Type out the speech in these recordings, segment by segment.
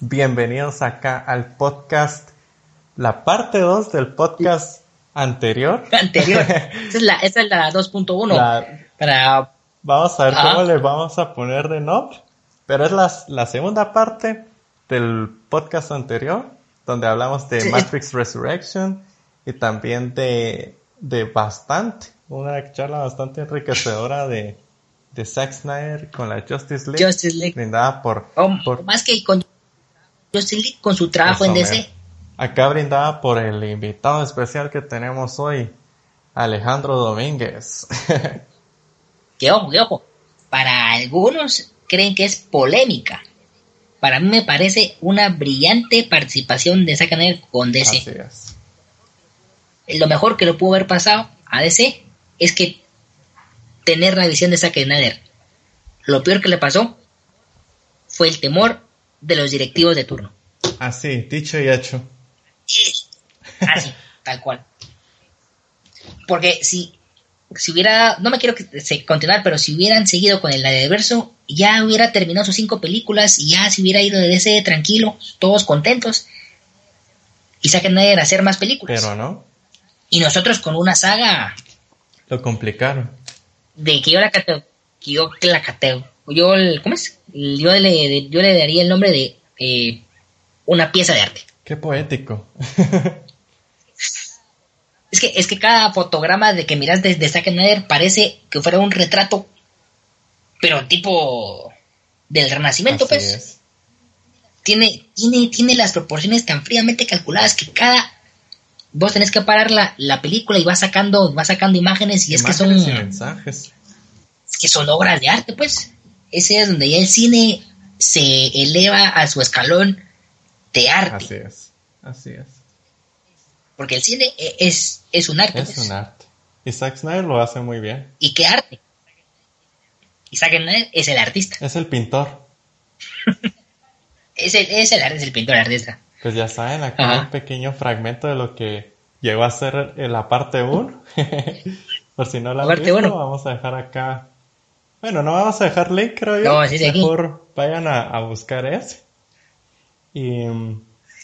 Bienvenidos acá al podcast, la parte 2 del podcast anterior. Anterior. Esa es la, esa es la 2.1. La- Para. Vamos a ver Ajá. cómo le vamos a poner de nombre. Pero es la, la segunda parte del podcast anterior, donde hablamos de Sí. Matrix Resurrection y también de, de bastante, una charla bastante enriquecedora de, de Zack Snyder con la Justice League, Justice League. brindada por, o por más que con Justice League, con su trabajo en DC. Acá brindada por el invitado especial que tenemos hoy, Alejandro Domínguez. Que ojo, que ojo. Para algunos creen que es polémica. Para mí me parece una brillante participación de Zack Snyder con DC. Así es. Lo mejor que le pudo haber pasado a DC es que tener la visión de Zack Snyder. Lo peor que le pasó fue el temor de los directivos de turno. Así, dicho y hecho. Así, tal cual. Porque si, si hubiera, no me quiero continuar, pero si hubieran seguido con el verso, ya hubiera terminado sus cinco películas y ya se hubiera ido de DC tranquilo, todos contentos. Y saquen a hacer más películas. Pero no, Y nosotros con una saga lo complicaron. de que yo la cateo, que yo la cateo, yo, el- ¿cómo es? Yo le, yo le daría el nombre de eh, una pieza de arte. Qué poético. Es que, es que cada fotograma de que miras desde Zack Snyder parece que fuera un retrato, pero tipo del renacimiento, Así pues. es. Tiene, tiene, tiene las proporciones tan fríamente calculadas que cada vos tenés que parar la, la película y vas sacando, vas sacando imágenes y es que son, y mensajes. es que son obras de arte, pues. Ese es donde ya el cine se eleva a su escalón de arte. Así es. Así es. Porque el cine e- es, es un arte. Es pues. un arte. Y Zack Snyder lo hace muy bien. ¿Y qué arte? Y Zack Snyder es el artista. Es el pintor. Es el, es el, es el pintor artista. Pues ya saben, acá Ajá. un pequeño fragmento de lo que llegó a ser la parte 1. Por si no la Parte visto, vamos a dejar acá. Bueno, no vamos a dejar link, creo yo. No, sí, sí, aquí. Mejor vayan a, a buscar ese. Y,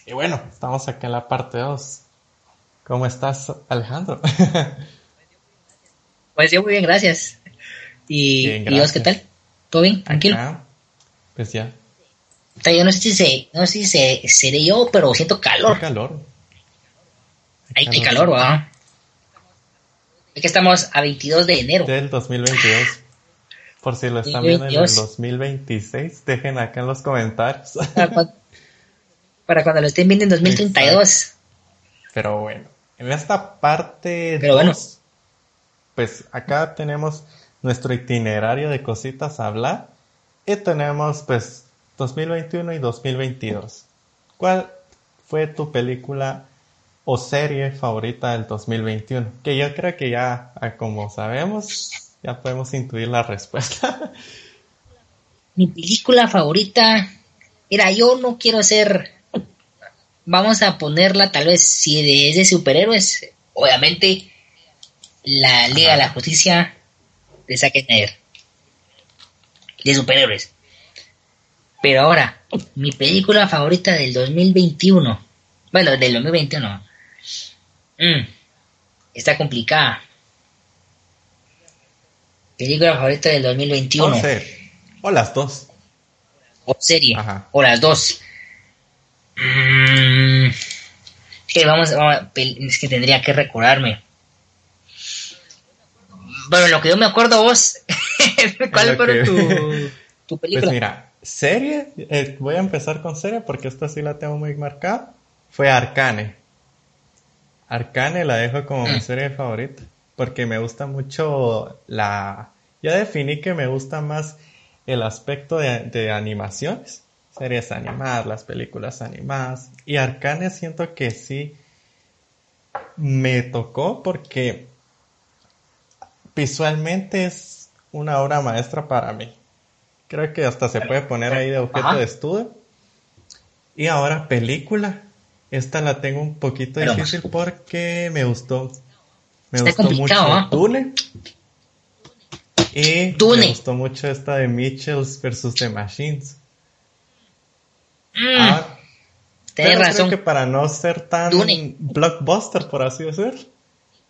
y bueno, estamos acá en la parte 2. ¿Cómo estás, Alejandro? Pues yo muy bien, gracias. ¿Y, Bien, ¿y vos qué gracias. tal? ¿Todo bien? ¿Tranquilo? Acá, pues ya, yo no sé si, se, no sé si se, seré yo, pero siento hay calor. calor. Hay, hay calor, ¿verdad? Es que estamos a 22 de enero. Del 2022. Por si lo están viendo en el 2022. 2026, dejen acá en los comentarios. Para cuando, para cuando lo estén viendo en 2032. Pero bueno, en esta parte Pero bueno. dos, pues acá tenemos nuestro itinerario de cositas a hablar y tenemos pues 2021 y 2022. ¿Cuál fue tu película o serie favorita del 2021? Que yo creo que ya, ah, como sabemos, ya podemos intuir la respuesta. Mi película favorita. Mira, yo no quiero ser. Vamos a ponerla, tal vez, si de- es de superhéroes. Obviamente, la Liga de la Justicia de Zack Snyder. De superhéroes. Pero ahora, mi película favorita del 2021. Bueno, del 2021. Mm, está complicada. Película favorita del 2021. O serie. O las dos. o serie, Ajá. o las dos. Mm, que vamos, vamos es que tendría que recordarme. Bueno, lo que yo me acuerdo vos, ¿cuál fue que- tu, tu película? Pues mira, serie, eh, voy a empezar con serie porque esta sí la tengo muy marcada. Fue Arcane. Arcane la dejo como mi Mm. serie favorita porque me gusta mucho la... Ya definí que me gusta más el aspecto de, de animaciones, series animadas, las películas animadas. Y Arcane siento que sí me tocó porque visualmente es una obra maestra para mí. Creo que hasta se puede poner ahí de objeto Ajá. de estudio. Y ahora película. Esta la tengo un poquito Pero- difícil porque me gustó. Me Está gustó complicado, mucho ¿ah? Dune. Y Dune. me gustó mucho esta de Mitchells versus The Machines. Mm, Ah, pero creo razón. que para no ser tan Dune. blockbuster, por así decir,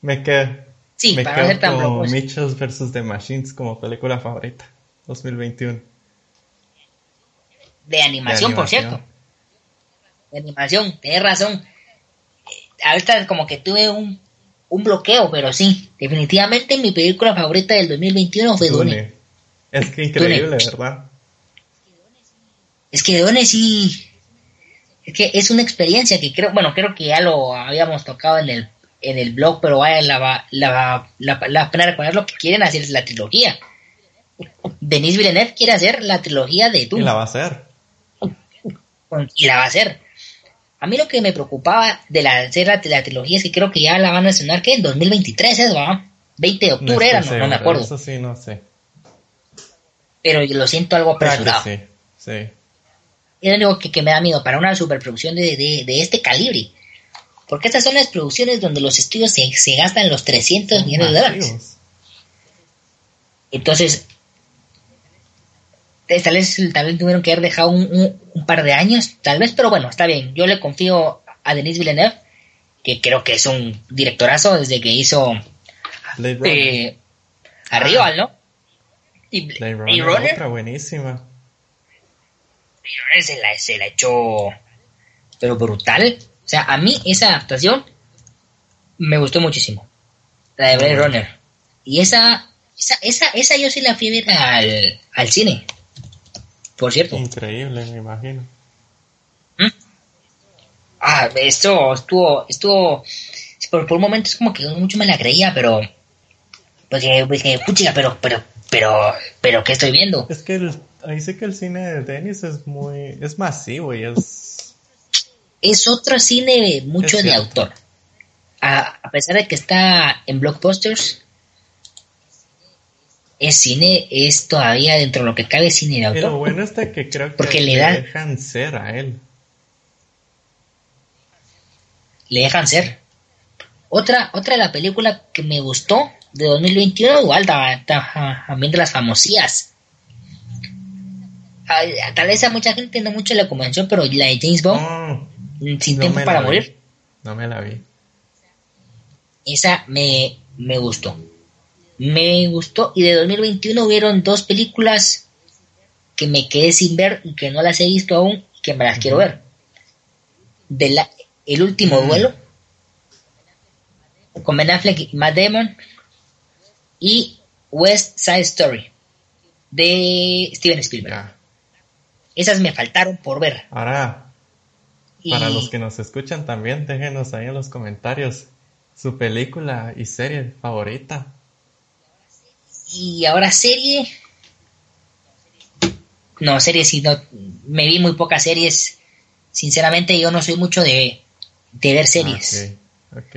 me quedo, Sí, me para no quedo ser tan blockbuster. Mitchells vs. The Machines como película favorita. 2021. De animación, De por animación. cierto. De animación, tenés razón. Eh, Ahorita como que tuve un, un bloqueo, pero sí, definitivamente mi película favorita del 2021 fue Dune. Dune. Es que increíble, ¿verdad? Es que Dune sí, es que es una experiencia que creo, bueno, creo que ya lo habíamos tocado en el, en el blog, pero vaya la, va- la, la, la pena recordar lo que quieren hacer es la trilogía. Denis Villeneuve quiere hacer la trilogía de Y Dune. la va a hacer. y la va a hacer. A mí lo que me preocupaba de la, hacer la, la trilogía es que creo que ya la van a estrenar, que en 2023 es, ¿va? 20 de No octubre estoy era, no, no me acuerdo. Eso sí, no sé. Pero yo lo siento algo apresurado. sí, sí. Es lo único que, que me da miedo para una superproducción de, de, de este calibre. Porque estas son las producciones donde los estudios se, se gastan los 300 millones de dólares. Entonces, tal vez, tal vez tuvieron que haber dejado un, un- un par de años, tal vez, pero bueno, está bien. Yo le confío a Denis Villeneuve, que creo que es un directorazo desde que hizo Blade Runner. eh, Arrival, ¿no? Y Blade Runner, Runner, otra buenísima. Runner se la, se la echó, pero brutal. O sea, a mí esa adaptación me gustó muchísimo. La de Blade. Runner. Y esa, esa, esa, esa yo sí la fui a ver al, al cine. Por cierto. Increíble, me imagino. ¿Mm? Ah, esto estuvo, estuvo, por, por un momento es como que mucho me la creía, pero, porque, porque puchiga, pero, pero, pero, pero, ¿qué estoy viendo? Es que el- ahí sí que el cine de Dennis es muy, es masivo y es, Es otro cine mucho de autor. A, a pesar de que está en blockbusters, es cine, es todavía dentro de lo que cabe cine de autor. bueno es de que creo que Porque le da- dejan ser a él. le dejan ser. Otra, otra de la película que me gustó de 2021, igual ta- ta- también de las famosías. Tal vez a mucha gente no mucho le convenció, pero la de James Bond, Oh, Sin no Tiempo para la. Morir, No me la vi. esa me, me gustó. Me gustó. Y de 2021 hubieron dos películas que me quedé sin ver y que no las he visto aún y que me las quiero ver. De la, el último duelo con Ben Affleck y Matt Damon y West Side Story de Steven Spielberg. Ya. Esas me faltaron por ver. Ahora, Y, para los que nos escuchan también, déjenos ahí en los comentarios su película y serie favorita. Y ahora serie. No, series sí, no. Me vi muy pocas series. Sinceramente, yo no soy mucho de, de ver series. Ah, ok, ok.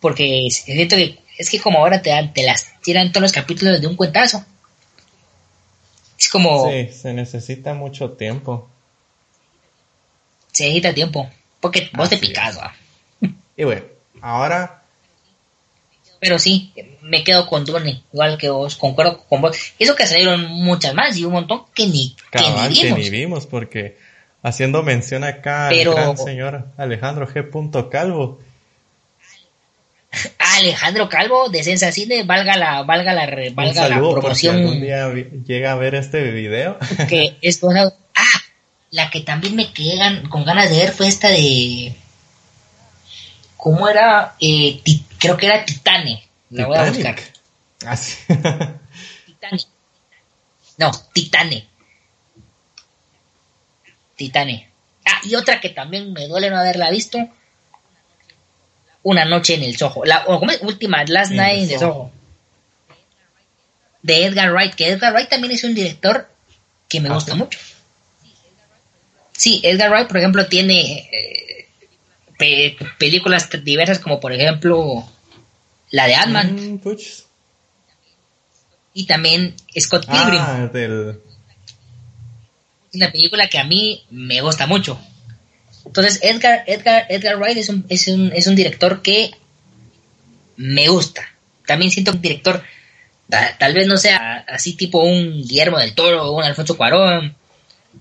Porque siento que es que como ahora te, dan, te las tiran todos los capítulos de un cuentazo. Es como Sí, se necesita mucho tiempo. se necesita tiempo. Porque vos te Así. ¿va? Y bueno, ahora Pero sí, me quedo con Dune, igual que vos, concuerdo con vos. Eso que salieron muchas más y un montón que ni, que cabal ni que vimos. ni vimos porque haciendo mención acá Pero- al gran señor Alejandro G. Calvo, Alejandro Calvo de Sensa Cine, valga la, valga la, re- un valga la por si promoción. algún día llega a ver este video. que es cosa- Ah, la que también me quedé gan- con ganas de ver fue esta de. ¿Cómo era? Eh, creo que era Titane. La voy a buscar. Titanic. Así. Titane. No, Titane. Titane. Ah, y otra que también me duele no haberla visto. Una noche en el Soho. La o, ¿cómo es? última, Last Night el in the Soho. Soho. De Edgar Wright, que Edgar Wright también es un director que me Ah, gusta ¿sí? mucho. Sí, Edgar Wright, por ejemplo, tiene eh, pe- películas diversas como por ejemplo la de Ant-Man Mm, y también Scott Pilgrim. Ah, del Es una película que a mí me gusta mucho. Entonces, Edgar, Edgar, Edgar Wright es un, es, un, es un director que me gusta. También siento un director, ta- tal vez no sea así tipo un Guillermo del Toro, un Alfonso Cuarón,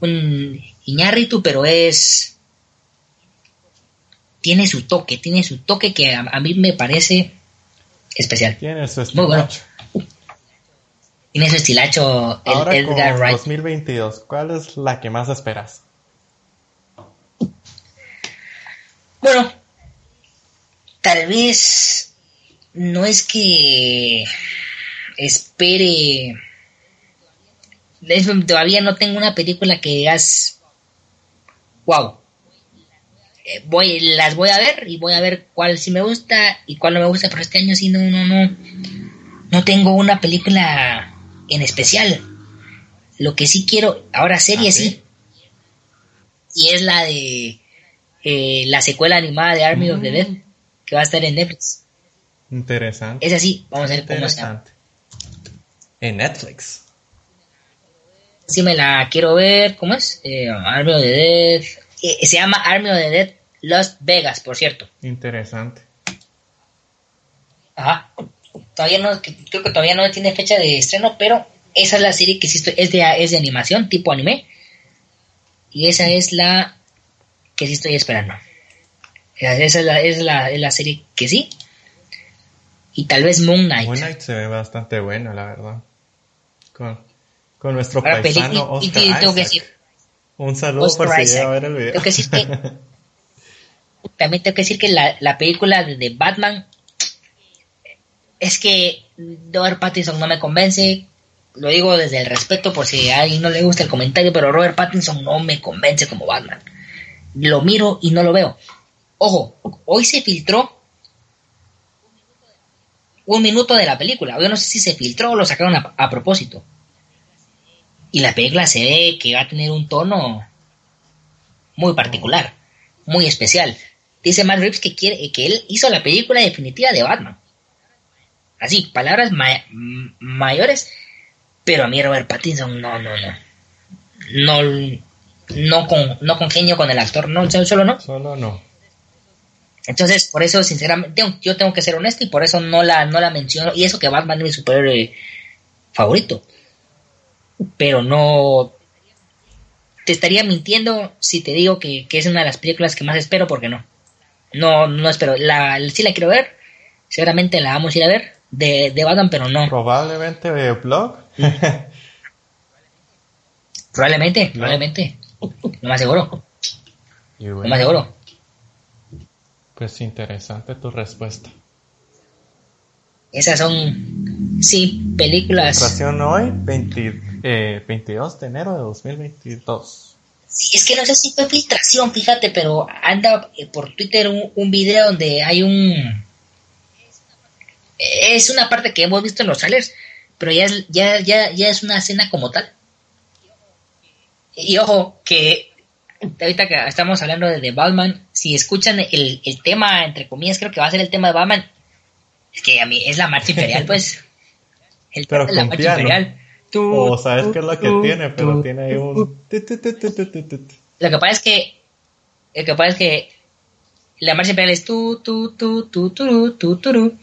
un Iñárritu, pero es tiene su toque, tiene su toque que a, a mí me parece especial. Tiene su Muy bueno. estilacho. Tiene su estilacho el Ahora Edgar con Wright. 2022, ¿cuál es la que más esperas? Bueno, tal vez no es que espere. es- todavía no tengo una película que digas, wow. Eh, Voy, las voy a ver y voy a ver cuál sí me gusta y cuál no me gusta, pero este año sí no, no, no, no tengo una película en especial. Lo que sí quiero, ahora serie Ah, sí, y es la de eh, la secuela animada de Army of the Mm. Dead que va a estar en Netflix. Interesante. Es así, vamos a ver cómo. Interesante. En Netflix. Si me la quiero ver, ¿cómo es? Eh, Army of the Dead. Eh, se llama Army of the Dead Lost Vegas, por cierto. Interesante. Ajá. Todavía no, creo que todavía no tiene fecha de estreno, pero esa es la serie que sí estoy, es de, es de animación, tipo anime. Y esa es la que sí estoy esperando. Esa es la, es la, es la serie que sí. Y tal vez Moon Knight. Moon Knight se ve bastante bueno, la verdad. Con, con nuestro Ahora, paisano y- y Oscar te- tengo que Isaac. decir- Un saludo Oscar por si Isaac. a ver el video. Tengo que que- También tengo que decir que la, la película de, Batman es que Robert Pattinson no me convence. Lo digo desde el respeto por si a alguien no le gusta el comentario, pero Robert Pattinson no me convence como Batman. Lo miro y no lo veo. Ojo, hoy se filtró un minuto de la película. Yo no sé si se filtró o lo sacaron a propósito. Y la película se ve que va a tener un tono muy particular, muy especial. Dice Matt Reeves que quiere que él hizo la película definitiva de Batman. Así, palabras ma- mayores, pero a mí Robert Pattinson no, no, no. No, no, con, no congenio con el actor, no, solo- solo no. Solo no. Entonces, por eso, sinceramente, yo tengo que ser honesto y por eso no la, no la menciono. Y eso que Batman es mi superhéroe favorito. Pero no. Te estaría mintiendo si te digo que, que es una de las películas que más espero, porque no. No, no espero. La, sí la quiero ver. Seguramente la vamos a ir a ver de, de Batman, pero no. Probablemente de blog. Probablemente, No. probablemente. Lo más seguro. y Lo bueno, más seguro. pues interesante tu respuesta. Esas son, sí, películas. Hoy, 20 eh, 22 de enero de 2022. Sí, es que no sé si fue filtración, fíjate, pero anda eh, por Twitter un, un video donde hay un... Es una parte que hemos visto en los trailers, pero ya es, ya, ya, ya es una escena como tal. Y ojo, que ahorita que estamos hablando de, de Batman, si escuchan el, el tema, entre comillas, creo que va a ser el tema de Batman, es que a mí es la marcha imperial, pues. El Pero tema de la marcha imperial. O sabes qué es lo que tiene, pero tiene ahí un... lo que pasa es que. Lo que pasa es que. La marcha imperial es tu, tu, tu, tu, tu, tu, tu,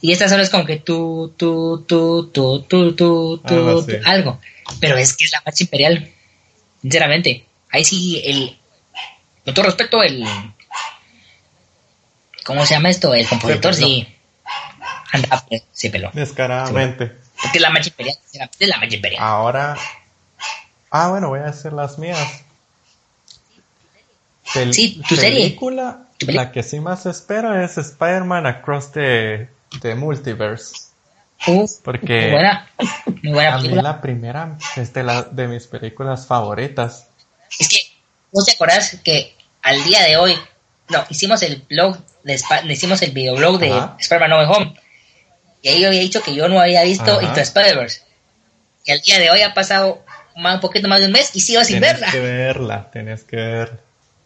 Y esta solo es como que tu, tu, tu, tu, tu, tu, tu, Algo tu, así. algo. Pero es que es la marcha imperial. Sinceramente. Ahí sí, el. Con todo respeto, el. ¿Cómo se llama esto? El compositor, sí. Anda, pues, se peló. Descaradamente. Porque la marcha imperial. Es la marcha imperial. Ahora... Ah, bueno, voy a hacer las mías. Pel- Sí, tu serie. película, Tu peli- la que sí más espero es Spider-Man Across the, the Multiverse. Uf, Porque muy buena. Muy buena a mí la primera es de, la, de mis películas favoritas. Es que, ¿no te acordás que al día de hoy, no, hicimos el blog, de hicimos el videoblog de. Spider-Man No Home? Y ahí yo había dicho que yo no había visto Ajá. Into Spider-Verse. Y al día de hoy ha pasado más, un poquito más de un mes y sigo sin Tienes verla. que verla, tienes que verla.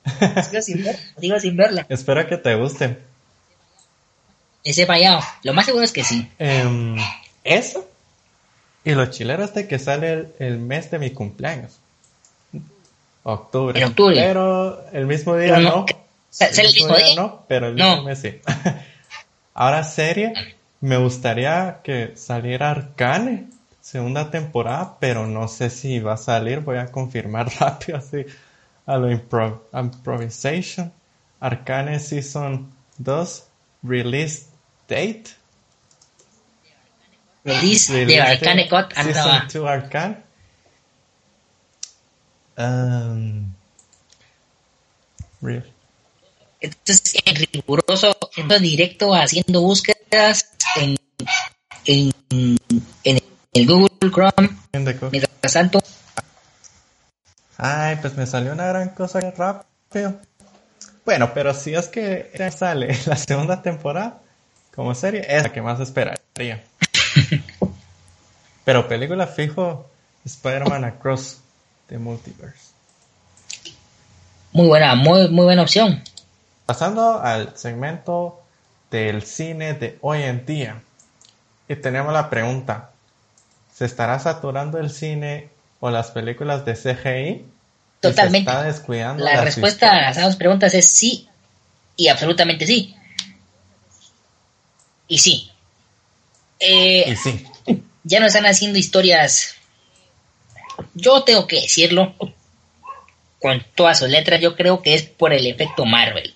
Sigo sin verla. Sigo sin verla. Espero que te guste. Ese fallado. Lo más seguro es que sí. Em, eso. Y los chileros de que sale el, el mes de mi cumpleaños. Octubre. En octubre. Pero el mismo día Pero no. no, ¿Sale el mismo día? No, pero el No. mismo mes sí. Ahora serie. Me gustaría que saliera Arcane. Segunda temporada, pero no sé si va a salir. Voy a confirmar rápido así. a lo improvisation. Arcane Season 2, release date. Release, de Arcane Cut Season 2 Arcane. Um, real. Entonces, en riguroso, en directo, haciendo búsquedas en, en, en el Google Chrome. Mientras tanto. Ay, pues me salió una gran cosa rápido. Bueno, pero si es que sale la segunda temporada como serie, es la que más esperaría. pero película fijo, Spider-Man Across the Multiverse. Muy buena, muy, muy buena opción. Pasando al segmento del cine de hoy en día. Y tenemos la pregunta, ¿se estará saturando el cine o las películas de CGI? Totalmente. la respuesta a dos preguntas es sí y absolutamente sí. Y sí. Eh, y sí. Ya no están haciendo historias. Yo tengo que decirlo con todas sus letras. Yo creo que es por el efecto Marvel.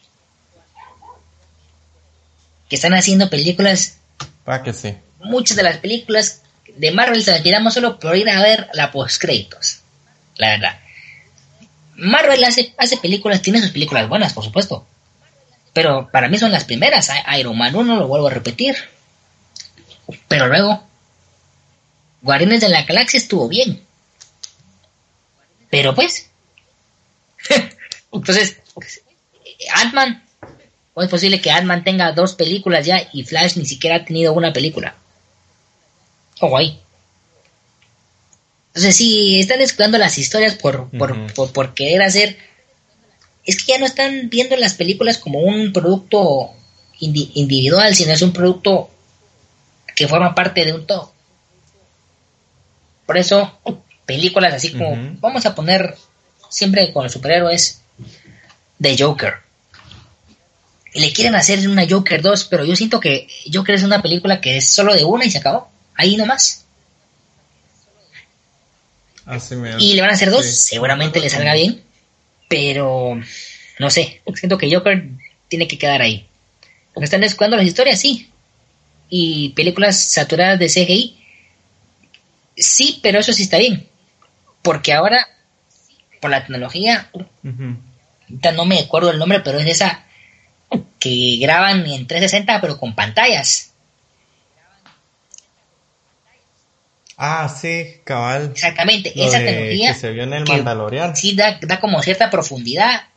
Que están haciendo películas. Para que sí. Muchas de las películas de Marvel se las miramos solo por ir a ver la postcréditos. La verdad. Marvel hace, hace películas, tiene sus películas buenas, por supuesto. Pero para mí son las primeras. Iron Man 1 lo vuelvo a repetir. Pero luego, Guardianes de la Galaxia estuvo bien. Pero pues. Entonces, Ant-Man. ¿Cómo es posible que Ant-Man tenga dos películas ya y Flash ni siquiera ha tenido una película? Oh, guay. Entonces, sí, están escuchando las historias por, por, querer hacer. Es que ya no están viendo las películas como un producto individual, sino es un producto que forma parte de un todo. Por eso, películas así como, vamos a poner siempre con los superhéroes, de Joker. Le quieren hacer una Joker 2, pero yo siento que Joker es una película que es solo de una y se acabó. Ahí nomás y le van a hacer dos, seguramente le salga bien, pero no sé, siento que Joker tiene que quedar ahí. Porque están descuidando las historias, sí. Y películas saturadas de CGI, sí, pero eso sí está bien. Porque ahora, por la tecnología, no me acuerdo el nombre, pero es esa que graban en 360 pero con pantallas. Ah, sí, cabal. Exactamente, esa tecnología. Que se vio en el Mandalorian. Sí, da, da, como cierta profundidad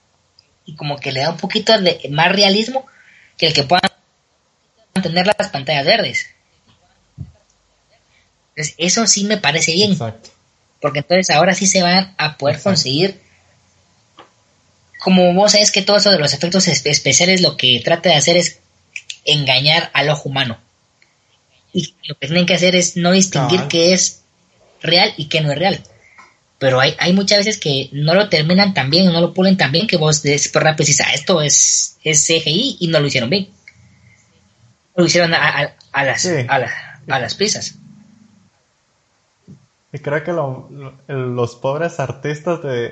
y como que le da un poquito de más realismo que el que puedan tener las pantallas verdes. Entonces, eso sí me parece bien. Exacto. Porque entonces ahora sí se van a poder conseguir. Como vos sabés que todo eso de los efectos especiales lo que trata de hacer es engañar al ojo humano y lo que tienen que hacer es no distinguir qué es real y qué no es real. Pero hay, hay muchas veces que no lo terminan tan bien, no lo pulen tan bien que vos por rápido dices, ah, esto es, es CGI y no lo hicieron bien. Lo hicieron a, a, las, a, las prisas. Y creo que los pobres artistas de,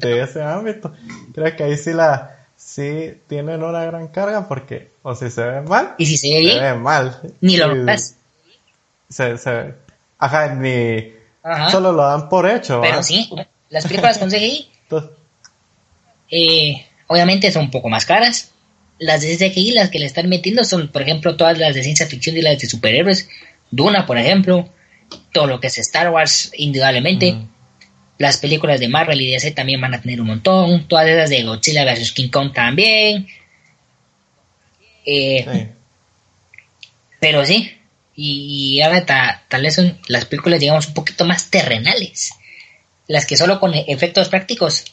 de, ese ámbito, creo que ahí sí la, sí tienen una gran carga porque o si se ve mal y si se ve bien se ve mal. Ni lo ves. se, se ajá ni solo lo dan por hecho pero sí las películas con CGI eh, obviamente son un poco más caras. Las de CGI las que le están metiendo son por ejemplo todas las de ciencia ficción y las de superhéroes. Duna por ejemplo todo lo que es Star Wars indudablemente las películas de Marvel y DC también van a tener un montón. Todas esas de Godzilla vs. King Kong también. Eh, pero sí. Y, ahora tal vez son las películas, digamos, un poquito más terrenales. Las que solo con efectos prácticos.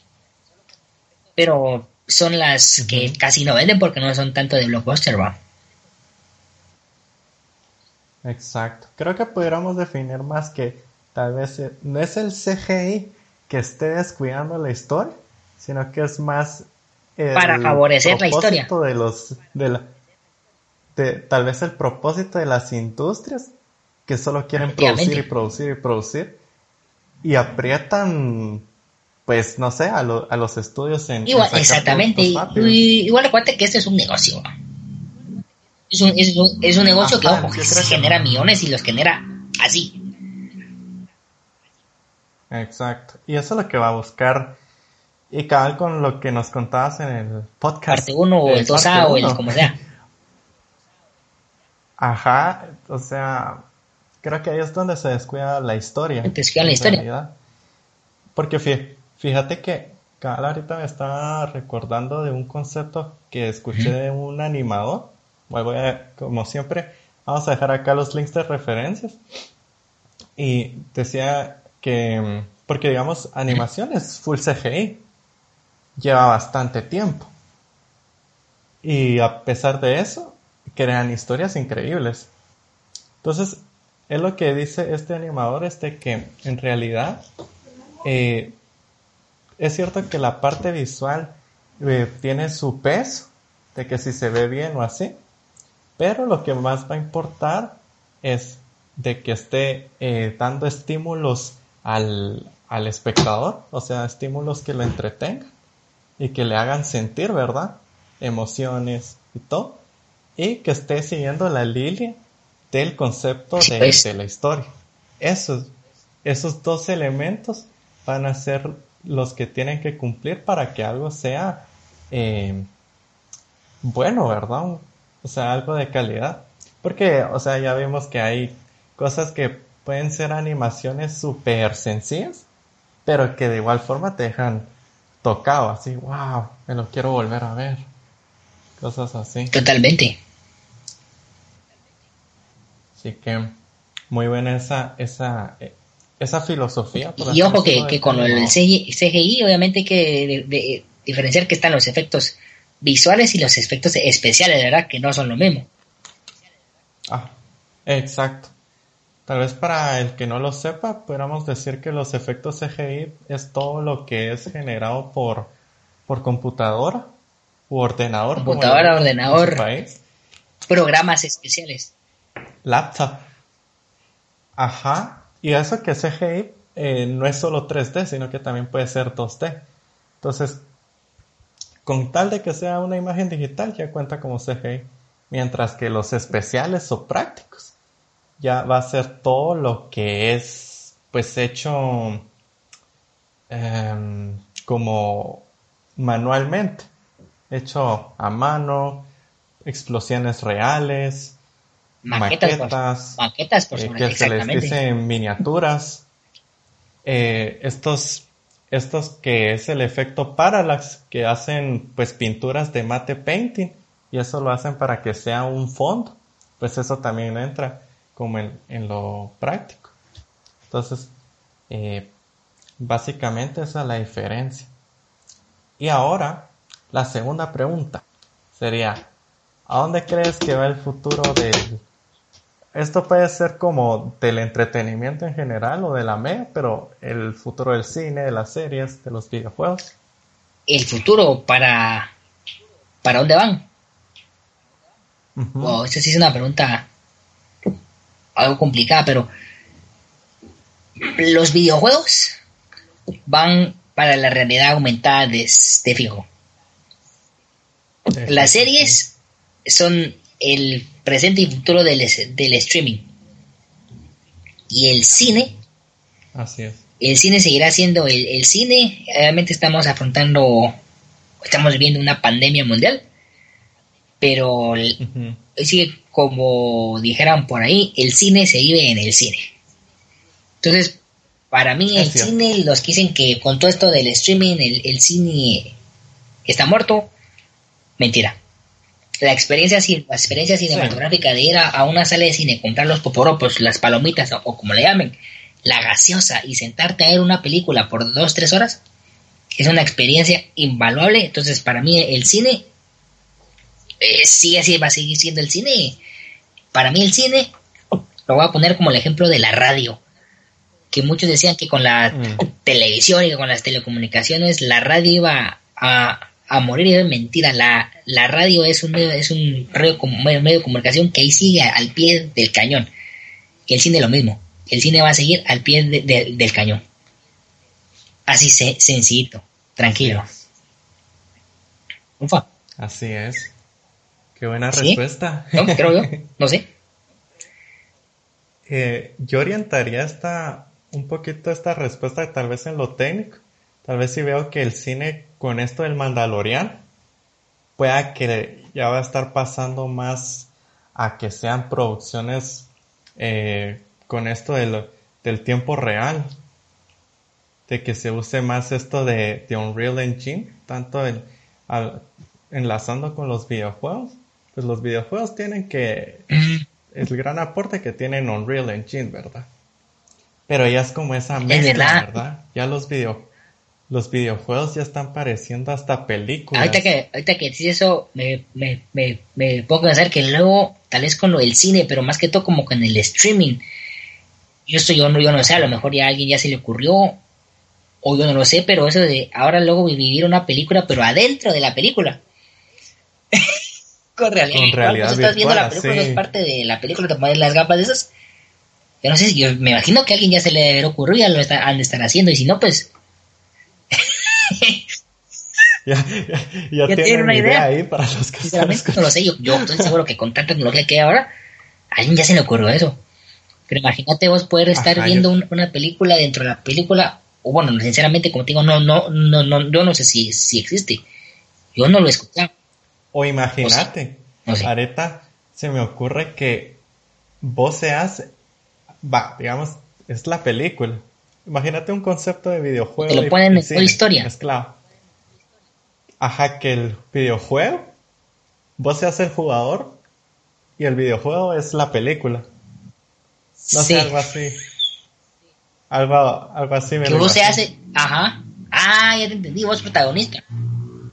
Pero son las que casi no venden porque no son tanto de blockbuster, ¿va? Exacto. Creo que pudiéramos definir más que Tal vez eh, no es el CGI que esté descuidando la historia, sino que es más para favorecer la historia de los de la, de, tal vez el propósito de las industrias que solo quieren producir y producir y producir y aprietan pues no sé, a, a los estudios en... Igual, exactamente, igual recuerda que este es un negocio. Es un, es un, es un negocio que, ojo, genera millones y los genera así. Exacto. Y eso es lo que va a buscar. Y cabal con lo que nos contabas en el podcast. Parte 1 o el 2A o el como sea. Ajá, o sea, creo que ahí es donde se descuida la historia. Descuida la historia. Porque fíjate que cabal ahorita me estaba recordando de un concepto que escuché de un animador voy a, como siempre, vamos a dejar acá los links de referencias. Y decía que, porque digamos, animaciones full CGI lleva bastante tiempo. Y a pesar de eso, crean historias increíbles. Entonces, es lo que dice este animador, este que en realidad eh, es cierto que la parte visual eh, tiene su peso, de que si se ve bien o así, pero lo que más va a importar es de que esté eh, dando estímulos al, al espectador, o sea, estímulos que lo entretengan y que le hagan sentir, ¿verdad? Emociones y todo. Y que esté siguiendo la línea del concepto de, pues. de la historia. Esos, esos dos elementos van a ser los que tienen que cumplir para que algo sea eh, bueno, ¿verdad? O sea, algo de calidad. Porque, o sea, ya vimos que hay cosas que pueden ser animaciones súper sencillas, pero que de igual forma te dejan tocado, así, wow, me lo quiero volver a ver. Cosas así. Totalmente. Así que muy buena esa, esa, esa filosofía. y ojo que, con el CGI, obviamente hay que diferenciar que están los efectos visuales y los efectos especiales, ¿verdad? Que no son lo mismo. Ah, exacto. Tal vez para el que no lo sepa, podríamos decir que los efectos CGI es todo lo que es generado por, por computadora u ordenador. Computadora, ordenador, programas especiales. Laptop. Ajá. Y eso que CGI eh, no es solo 3D, sino que también puede ser 2D. Entonces, con tal de que sea una imagen digital ya cuenta como CGI, mientras que los especiales o prácticos ya va a ser todo lo que es pues hecho em, como manualmente, hecho a mano, explosiones reales, maquetas, maquetas, eh, que se les dice miniaturas, eh, estos estos que es el efecto parallax que hacen pues pinturas de mate painting y eso lo hacen para que sea un fondo pues eso también entra como en, lo práctico. Entonces eh, básicamente esa es la diferencia. Y ahora la segunda pregunta sería ¿a dónde crees que va el futuro del esto puede ser como del entretenimiento en general o de la media, pero el futuro del cine, de las series, de los videojuegos. El futuro para... ¿Para dónde van? Uh esa sí es una pregunta algo complicada, pero los videojuegos van para la realidad aumentada de, de fijo. Las series son el presente y futuro del, del streaming. Y el cine. Así es. El cine seguirá siendo el, cine. Realmente estamos afrontando, estamos viviendo una pandemia mundial. Pero sigue como dijeran por ahí, el cine se vive en el cine. Entonces, para mí el cine, los que dicen que con todo esto del streaming, el, el cine está muerto, mentira la experiencia, la experiencia cinematográfica de ir a, una sala de cine, comprar los poporopos, las palomitas o, como le llamen, la gaseosa y sentarte a ver una película por dos, tres horas, es una experiencia invaluable. Entonces, para mí el cine eh, sigue así, va a seguir siendo el cine. Para mí el cine, lo voy a poner como el ejemplo de la radio, que muchos decían que con la mm. televisión y con las telecomunicaciones la radio iba a, a morir y es mentira. La, la radio es un medio, es un medio, de comunicación que ahí sigue al pie del cañón. Y el cine lo mismo. El cine va a seguir al pie del cañón. Así se, sencillito, tranquilo. Ufa. Así es. Qué buena respuesta. No, creo yo, no sé. Eh, yo orientaría esta, un poquito esta respuesta tal vez en lo técnico. Tal vez si veo que el cine con esto del Mandalorian pueda que ya va a estar pasando más a que sean producciones eh, con esto del, del, tiempo real. De que se use más esto de, de Unreal Engine, tanto en, al, enlazando con los videojuegos. Pues los videojuegos tienen que el gran aporte que tienen Unreal Engine, ¿verdad? Pero ya es como esa mezcla, ¿verdad? Ya los video, los videojuegos ya están pareciendo hasta películas. Ahorita que, ahorita que dices eso, me, me, me, me puedo pensar que luego, tal vez con lo del cine, pero más que todo como con el streaming. Yo esto yo no, yo no sé, a lo mejor ya a alguien ya se le ocurrió, o yo no lo sé, pero eso de ahora luego vivir una película, pero adentro de la película. con realidad. Con realidad pues, estás viendo la película, es parte de la película, te pones las gafas de esas. Yo no sé yo me imagino que a alguien ya se le debe ocurrir, ya lo está, han de estar haciendo, y si no, pues. ya, ya, ya, tienen una idea, ahí para los que Sinceramente, no lo sé, yo, yo estoy seguro que con tanta tecnología que hay ahora, a alguien ya se le ocurrió eso. Pero imagínate vos poder estar viendo una película dentro de la película, o bueno, sinceramente, como te digo, no, no, no, no, yo no sé si, si existe. Yo no lo he escuchado. O imagínate, Areta, se me ocurre que vos seas, va, digamos, es la película. Imagínate un concepto de videojuego. Te lo ponen en la historia. claro. Ajá, que el videojuego, vos seas el jugador y el videojuego es la película. No sé, algo así. Algo, algo así me Que vos se hace, ajá. Ah, ya te entendí, vos protagonista.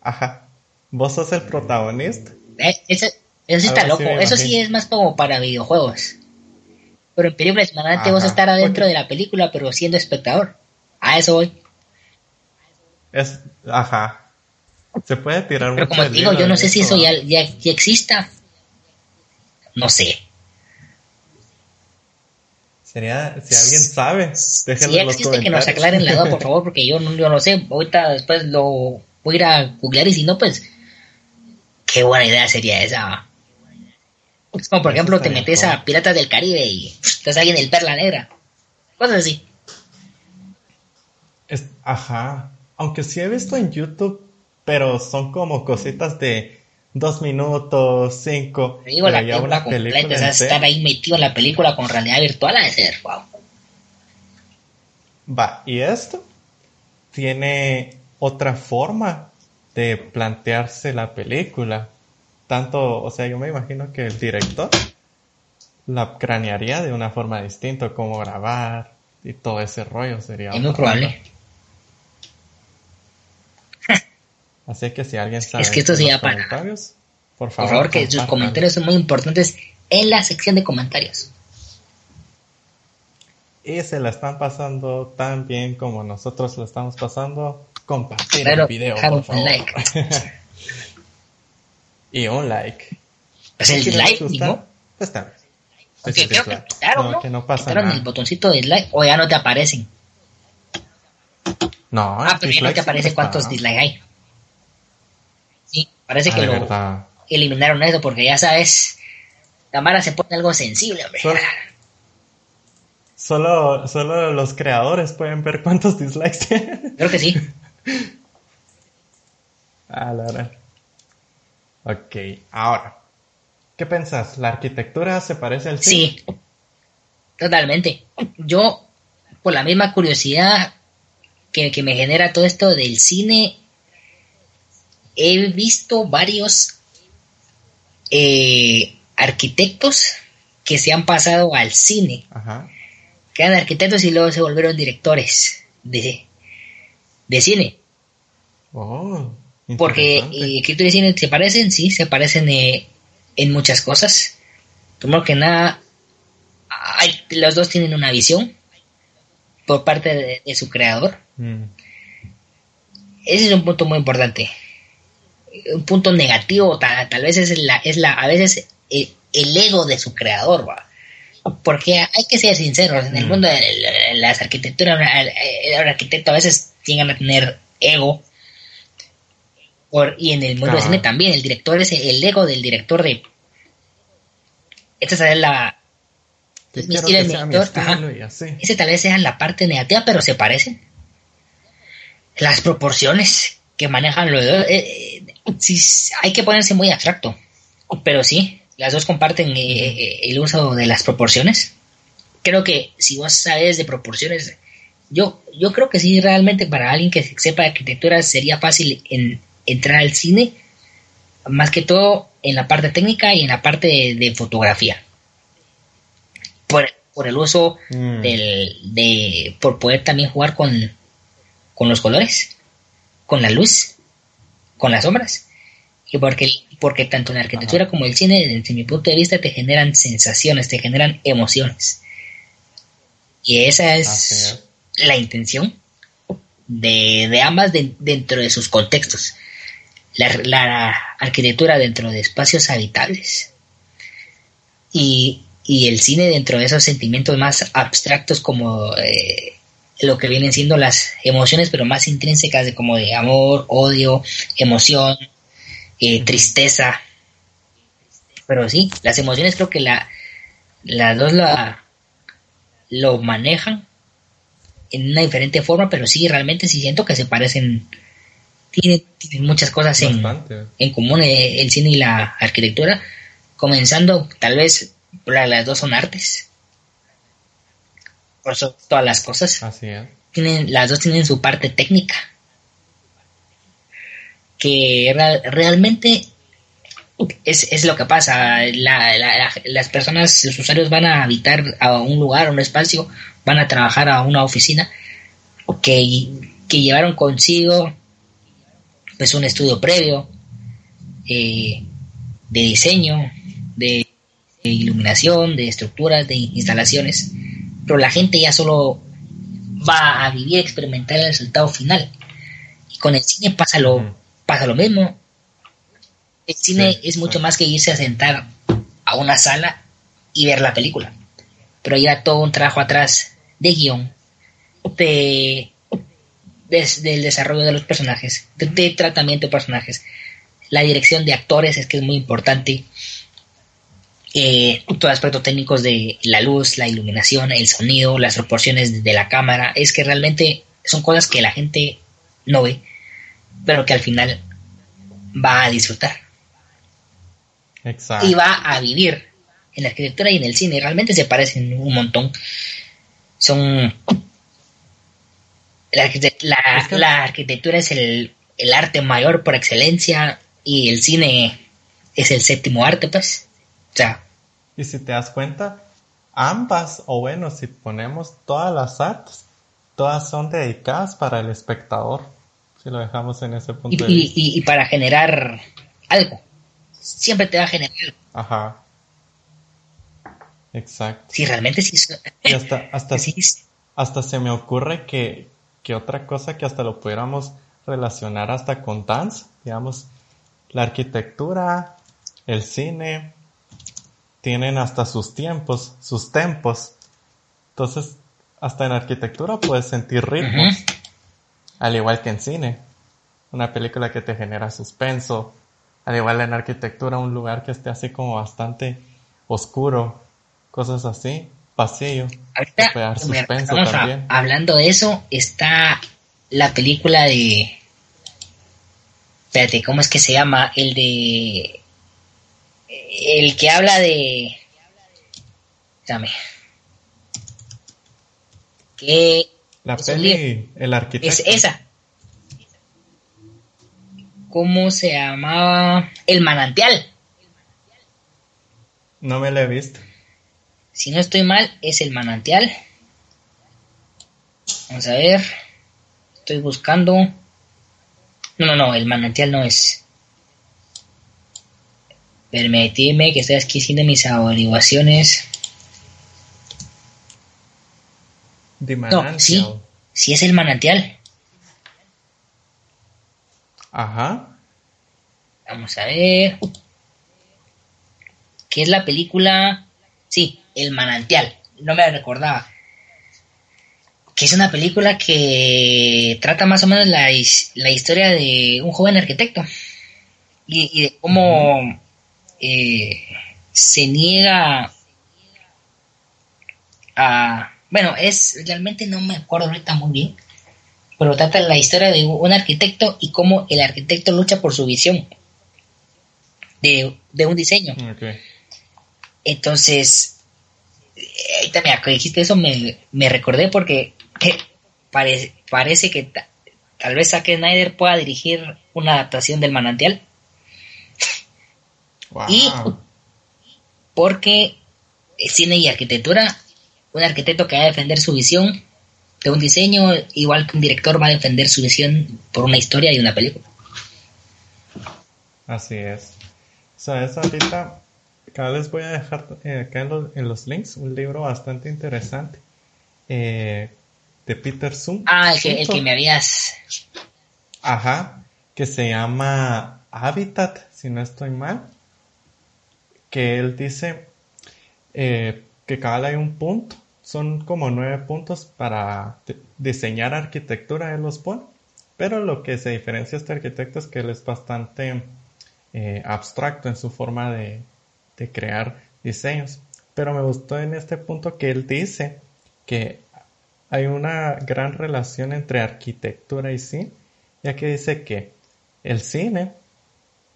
Ajá. ¿Vos sos el protagonista? Eh, eso, sí está loco. eso sí es más como para videojuegos. Pero en películas, normalmente vos estar adentro de la película, pero siendo espectador. A eso voy. Es, ajá. Se puede tirar Pero como te digo, yo no sé si eso ya, ya, exista. No sé. Sería, si alguien sabe, déjenlo si existe, que nos aclaren la duda, por favor, porque yo no, yo no sé. Ahorita después lo voy a ir a googlear y si no, pues Qué buena idea sería esa. Es como, por ejemplo, te metes a Piratas del Caribe y estás ahí en el Perla Negra. Cosas así. ajá. Aunque sí he visto en YouTube, pero son como cositas de dos minutos, cinco. Te digo, la película completa, o sea, estar ahí metido en la película con realidad virtual a ser, wow. Va, y esto tiene otra forma de plantearse la película. Tanto, o sea, yo me imagino que el director la cranearía de una forma distinta, como grabar y todo ese rollo sería. Es muy probable. Así que si alguien sabe. Es que esto sería para. Por favor, por favor que sus comentarios son muy importantes en la sección de comentarios. Y se la están pasando tan bien como nosotros la estamos pasando compartir el video, por favor. Like. y un like. Pues el like, ¿no? Pues también. Okay, creo que quitaron, ¿no? Que no pasa nada. el botoncito de dislike o ya no te aparecen. No, ah, pero ya no te aparece cuántos dislikes hay. Sí, parece ah, que lo eliminaron eso porque ya sabes, la mara se pone algo sensible, hombre. Solo, solo, los creadores pueden ver cuántos dislikes tienen. Creo que sí. Ah, la verdad. Ok, ahora. ¿Qué pensás? ¿La arquitectura se parece al cine? Sí, totalmente. Yo, por la misma curiosidad que, me genera todo esto del cine, he visto varios eh, arquitectos que se han pasado al cine. Ajá. Que eran arquitectos y luego se volvieron directores de, de cine. Oh, Porque eh, que y cine se parecen, sí, se parecen eh, en muchas cosas. Primero que nada, hay, los dos tienen una visión por parte de, su creador. Mm. Ese es un punto muy importante. Un punto negativo, tal, vez es la, es la, a veces el, ego de su creador, ¿va? porque hay que ser sinceros, en el mm. mundo de las arquitecturas, el arquitecto a veces llegan a tener ego. Por, y en el mundo del Ah. cine también, el director es el ego del director de... Esta es la... Mi estilo, y así. Ese tal vez sea la parte negativa, pero se parecen. Las proporciones que manejan los dos, eh, eh, sí, hay que ponerse muy abstracto, pero sí, las dos comparten eh, eh, el uso de las proporciones. Creo que si vos sabes de proporciones, yo, yo creo que sí, realmente para alguien que sepa de arquitectura sería fácil en- entrar al cine, más que todo en la parte técnica y en la parte de, de fotografía. Por, por el uso Mm. del, de por poder también jugar con, con los colores, con la luz, con las sombras. Y porque, porque tanto la arquitectura como el cine, desde mi punto de vista, te generan sensaciones, te generan emociones. Y esa es es. la intención de, de ambas de- dentro de sus contextos. La, arquitectura dentro de espacios habitables y, y el cine dentro de esos sentimientos más abstractos como eh, lo que vienen siendo las emociones pero más intrínsecas de como de amor, odio, emoción, eh, tristeza. Pero sí, las emociones creo que la, las dos la, lo manejan en una diferente forma, pero sí, realmente sí siento que se parecen. Tienen, tienen muchas cosas en, en común eh, el cine y la arquitectura, comenzando tal vez por la- las dos son artes. Por eso todas las cosas Así es. tienen, las dos tienen su parte técnica. Que realmente es, es lo que pasa. La- la- la- las personas, los usuarios van a habitar a un lugar, a un espacio, van a trabajar a una oficina que, que llevaron consigo pues un estudio previo eh, de diseño, de, de iluminación, de estructuras, de instalaciones, pero la gente ya solo va a vivir, experimentar el resultado final. Y con el cine pasa lo, pasa lo mismo. El cine Sí, es mucho sí. más que irse a sentar a una sala y ver la película. Pero lleva todo un trabajo atrás de guion, de, des- del desarrollo de los personajes, de, de tratamiento de personajes. La dirección de actores es que es muy importante. Eh, todo aspecto técnicos de la luz, la iluminación, el sonido, las proporciones de la cámara, es que realmente son cosas que la gente no ve, pero que al final va a disfrutar Exacto. y va a vivir en la arquitectura y en el cine. Realmente se parecen un montón. Son. La, la- Es que- la arquitectura es el, el arte mayor por excelencia y el cine es el séptimo arte, pues. O sea, Y si te das cuenta, ambas, o bueno, si ponemos todas las artes, todas son dedicadas para el espectador. Si lo dejamos en ese y, punto de y- vista. y- y para generar algo. Siempre te va a generar algo. Ajá. Exacto. Si realmente sí. Y hasta, hasta, sí hasta se me ocurre que, que otra cosa que hasta lo pudiéramos relacionar hasta con dance, digamos, la arquitectura, el cine, tienen hasta sus tiempos, sus tempos. Entonces, hasta en arquitectura puedes sentir ritmos, al igual que en cine. Una película que te genera suspenso, al igual en arquitectura, un lugar que esté así como bastante oscuro, cosas así, pasillo. Ahorita, puede dar mira, a- hablando de eso, está la película de. Espérate, ¿cómo es que se llama? El de. El que habla de. Dame. Que. La peli, el arquitecto. Es esa. ¿Cómo se llamaba? El manantial. No me la he visto. Si no estoy mal, es el manantial. Vamos a ver. Estoy buscando. No, no, no, el manantial no es. Permitidme que estoy aquí haciendo mis averiguaciones. De No, Manantial. sí, sí es el manantial. Ajá. Vamos a ver. ¿Qué es la película? Sí, El manantial. No me la recordaba. que es una película que trata más o menos la, historia de un joven arquitecto y, de cómo eh, se niega a... Bueno, es realmente no me acuerdo ahorita muy bien, pero trata la historia de un arquitecto y cómo el arquitecto lucha por su visión de, un diseño. Entonces, ahorita me dijiste eso, me, me recordé porque parece que tal vez Zack Snyder pueda dirigir una adaptación del manantial. Y porque cine y arquitectura, un arquitecto que va a defender su visión de un diseño, igual que un director va a defender su visión por una historia y una película. Así es. Sabes, ahorita cada vez voy a dejar eh, acá en los, links un libro bastante interesante eh, de Peter Zoom. Ah, el que, el que me habías. Ajá, que se llama Habitat, si no estoy mal. Que él dice eh, que cada hay un punto, son como nueve puntos para diseñar arquitectura, él los pone. Pero lo que se diferencia este arquitecto es que él es bastante abstracto en su forma de, crear diseños. Pero me gustó en este punto que él dice que hay una gran relación entre arquitectura y cine, ya que dice que el cine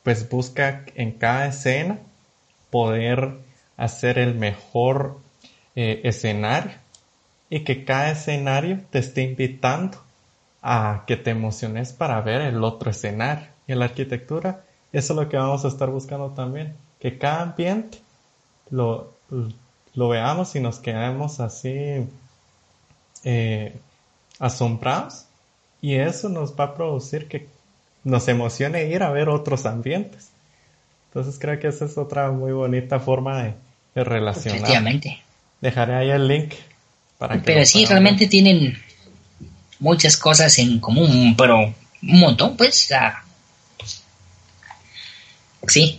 pues busca en cada escena poder hacer el mejor eh, escenario y que cada escenario te esté invitando a que te emociones para ver el otro escenario. Y la arquitectura eso es lo que vamos a estar buscando también, que cada ambiente lo, lo veamos y nos quedemos así eh, asombrados y eso nos va a producir que nos emocione ir a ver otros ambientes. Entonces creo que esa es otra muy bonita forma de, relacionar. Efectivamente. Dejaré ahí el link para que... Pero sí, realmente tienen muchas cosas en común, pero un montón, pues. Sí.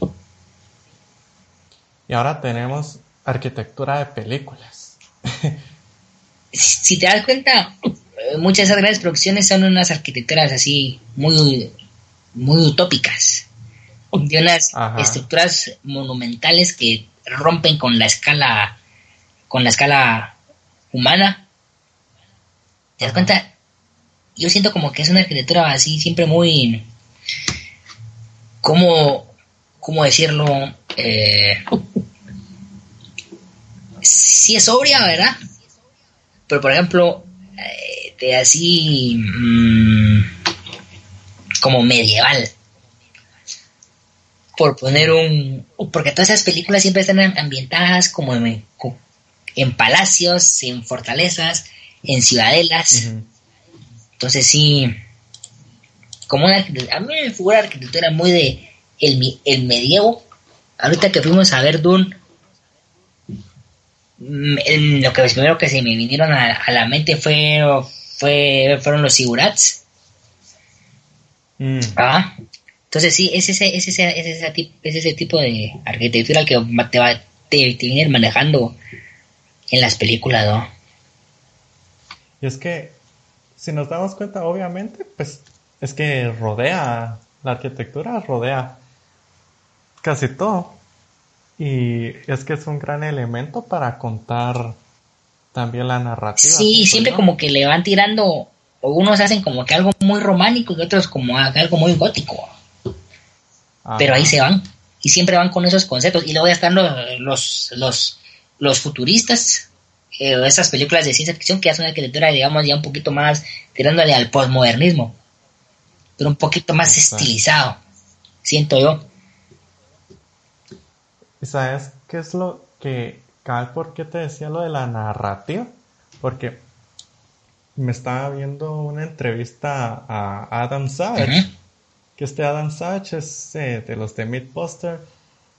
Y ahora tenemos arquitectura de películas. si te das cuenta, muchas de esas grandes producciones son unas arquitecturas así muy, muy utópicas. De unas estructuras monumentales que rompen con la escala, con la escala humana. ¿Te das cuenta? Yo siento como que es una arquitectura así siempre muy como ¿cómo decirlo? Eh, sí es sobria, ¿verdad? Pero por ejemplo, eh, de así mm, como medieval. Por poner un... Porque todas esas películas siempre están ambientadas como en, en palacios, en fortalezas, en ciudadelas. Entonces sí, como una... A mí me figura la arquitectura muy de el, el medievo, ahorita que fuimos a ver Dune, mm, lo que primero que se me vinieron a, la mente fue, fue fueron los sigurats. Mm. Ah, entonces sí, es ese, es ese, es ese, es ese tipo de arquitectura que te va te, viene manejando en las películas, ¿no? Y es que, si nos damos cuenta, obviamente, pues es que rodea, la arquitectura rodea casi todo. Y es que es un gran elemento para contar también la narrativa. Sí, siempre como que le van tirando, o unos hacen como que algo muy romántico y otros como algo muy gótico. Pero ahí se van. Y siempre van con esos conceptos. Y luego ya están los, los, los, futuristas, eh, esas películas de ciencia ficción que hacen una arquitectura, digamos, ya un poquito más tirándole al postmodernismo. Pero un poquito más estilizado, siento yo. ¿Y sabes qué es lo que, Cal, por qué te decía lo de la narrativa? Porque me estaba viendo una entrevista a Adam Savage, que este Adam Savage es eh, de los de Mythbuster,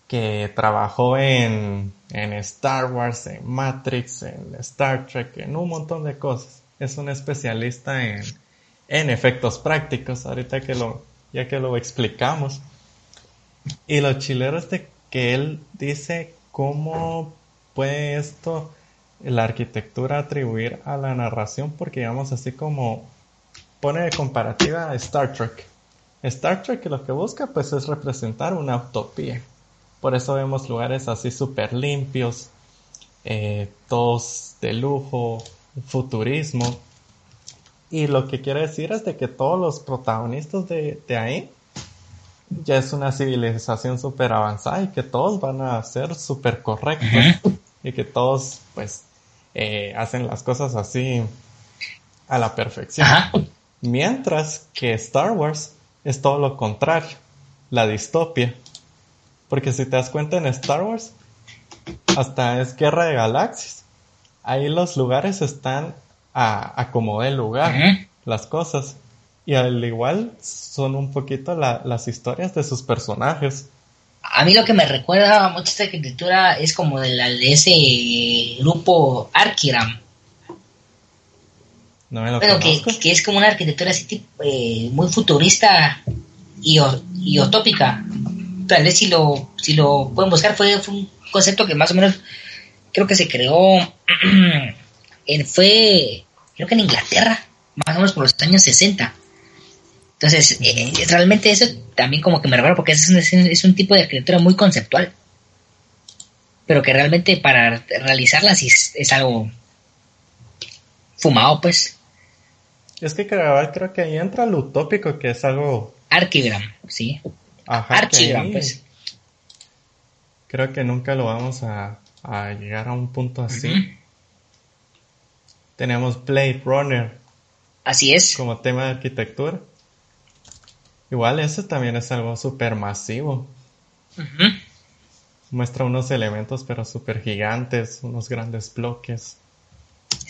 que trabajó en, en Star Wars, en Matrix, en Star Trek, en un montón de cosas. Es un especialista en, en efectos prácticos, ahorita que lo, ya que lo explicamos. Y los chileros de él dice cómo puede esto la arquitectura atribuir a la narración porque digamos así como pone de comparativa a Star Trek. Star Trek lo que busca pues es representar una utopía. Por eso vemos lugares así súper limpios, eh, todos de lujo, futurismo. Y lo que quiere decir es de que todos los protagonistas de, de ahí ya es una civilización súper avanzada y que todos van a ser súper correctos y que todos pues eh, hacen las cosas así a la perfección. Mientras que Star Wars es todo lo contrario, la distopia. Porque si te das cuenta en Star Wars, hasta es guerra de galaxias. Ahí los lugares están a, a como de lugar, las cosas. Y al igual son un poquito las historias de sus personajes. A mí lo que me recuerda mucho esta arquitectura es como de, la, de ese grupo Arkiram. No me lo Pero que, que, es como una arquitectura así tipo, eh, muy futurista y, y, utópica. Tal vez si lo, si lo pueden buscar, fue, fue un concepto que más o menos creo que se creó en, fue creo que en Inglaterra, más o menos por los años 60. Entonces, eh, realmente eso también como que me recuerda porque es un, es un tipo de arquitectura muy conceptual. Pero que realmente para realizarla sí es, algo fumado, pues. Es que creo que ahí entra lo utópico, que es algo... Archigram, sí. Ajá, Archigram, pues. Creo que nunca lo vamos a, llegar a un punto así. Tenemos Blade Runner. Así es. Como tema de arquitectura. Igual eso también es algo súper masivo. Muestra unos elementos pero súper gigantes, unos grandes bloques.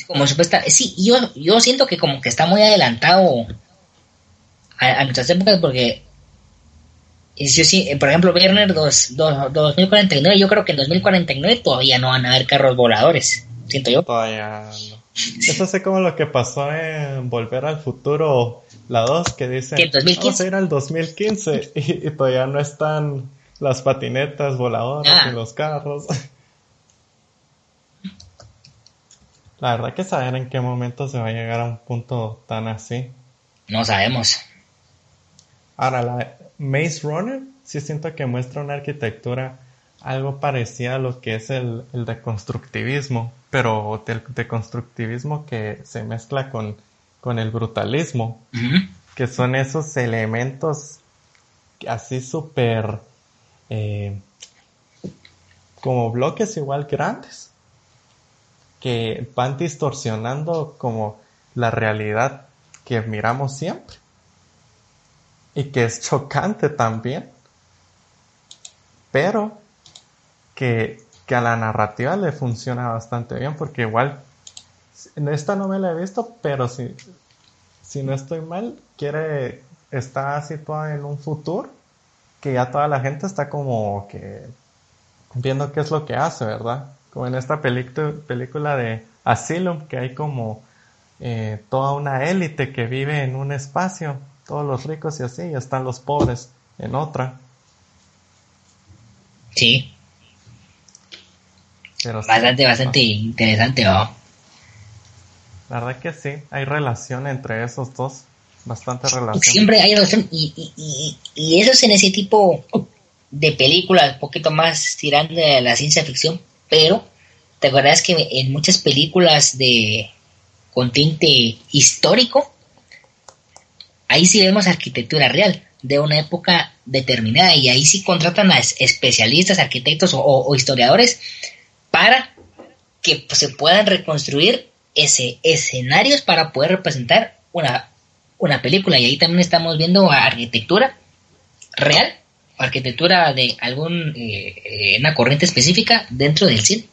Como supuesta, sí, yo, yo siento que como que está muy adelantado a, nuestras épocas porque yo sí, por ejemplo, Werner 2049, yo creo que en 2049 todavía no van a haber carros voladores, siento yo. Todavía no. Eso es como lo que pasó en Volver al Futuro la 2 que dice, vamos a ir al 2015 y, todavía no están las patinetas voladoras ah. y los carros. La verdad que saber en qué momento se va a llegar a un punto tan así. No sabemos. Ahora, la Maze Runner sí siento que muestra una arquitectura algo parecida a lo que es el, el deconstructivismo, pero el deconstructivismo que se mezcla con con el brutalismo, que son esos elementos así súper eh, como bloques igual grandes que van distorsionando como la realidad que miramos siempre y que es chocante también pero que, que a la narrativa le funciona bastante bien porque igual esta no me la he visto, pero si, si no estoy mal, quiere, está situada en un futuro que ya toda la gente está como que viendo qué es lo que hace, ¿verdad? Como en esta película de Asylum, que hay como eh, toda una élite que vive en un espacio, todos los ricos y así, y están los pobres en otra. Sí. bastante, bastante interesante, ¿no? La verdad que sí, hay relación entre esos dos, bastante relación. Siempre hay relación y, y, y, eso es en ese tipo de películas, un poquito más tirando a la ciencia ficción, pero te acuerdas que en muchas películas de con tinte histórico, ahí sí vemos arquitectura real de una época determinada y ahí sí contratan a especialistas, arquitectos o, historiadores para que se puedan reconstruir ese escenarios para poder representar una, una película. Y ahí también estamos viendo arquitectura real, arquitectura de algún eh, eh, una corriente específica dentro del cine.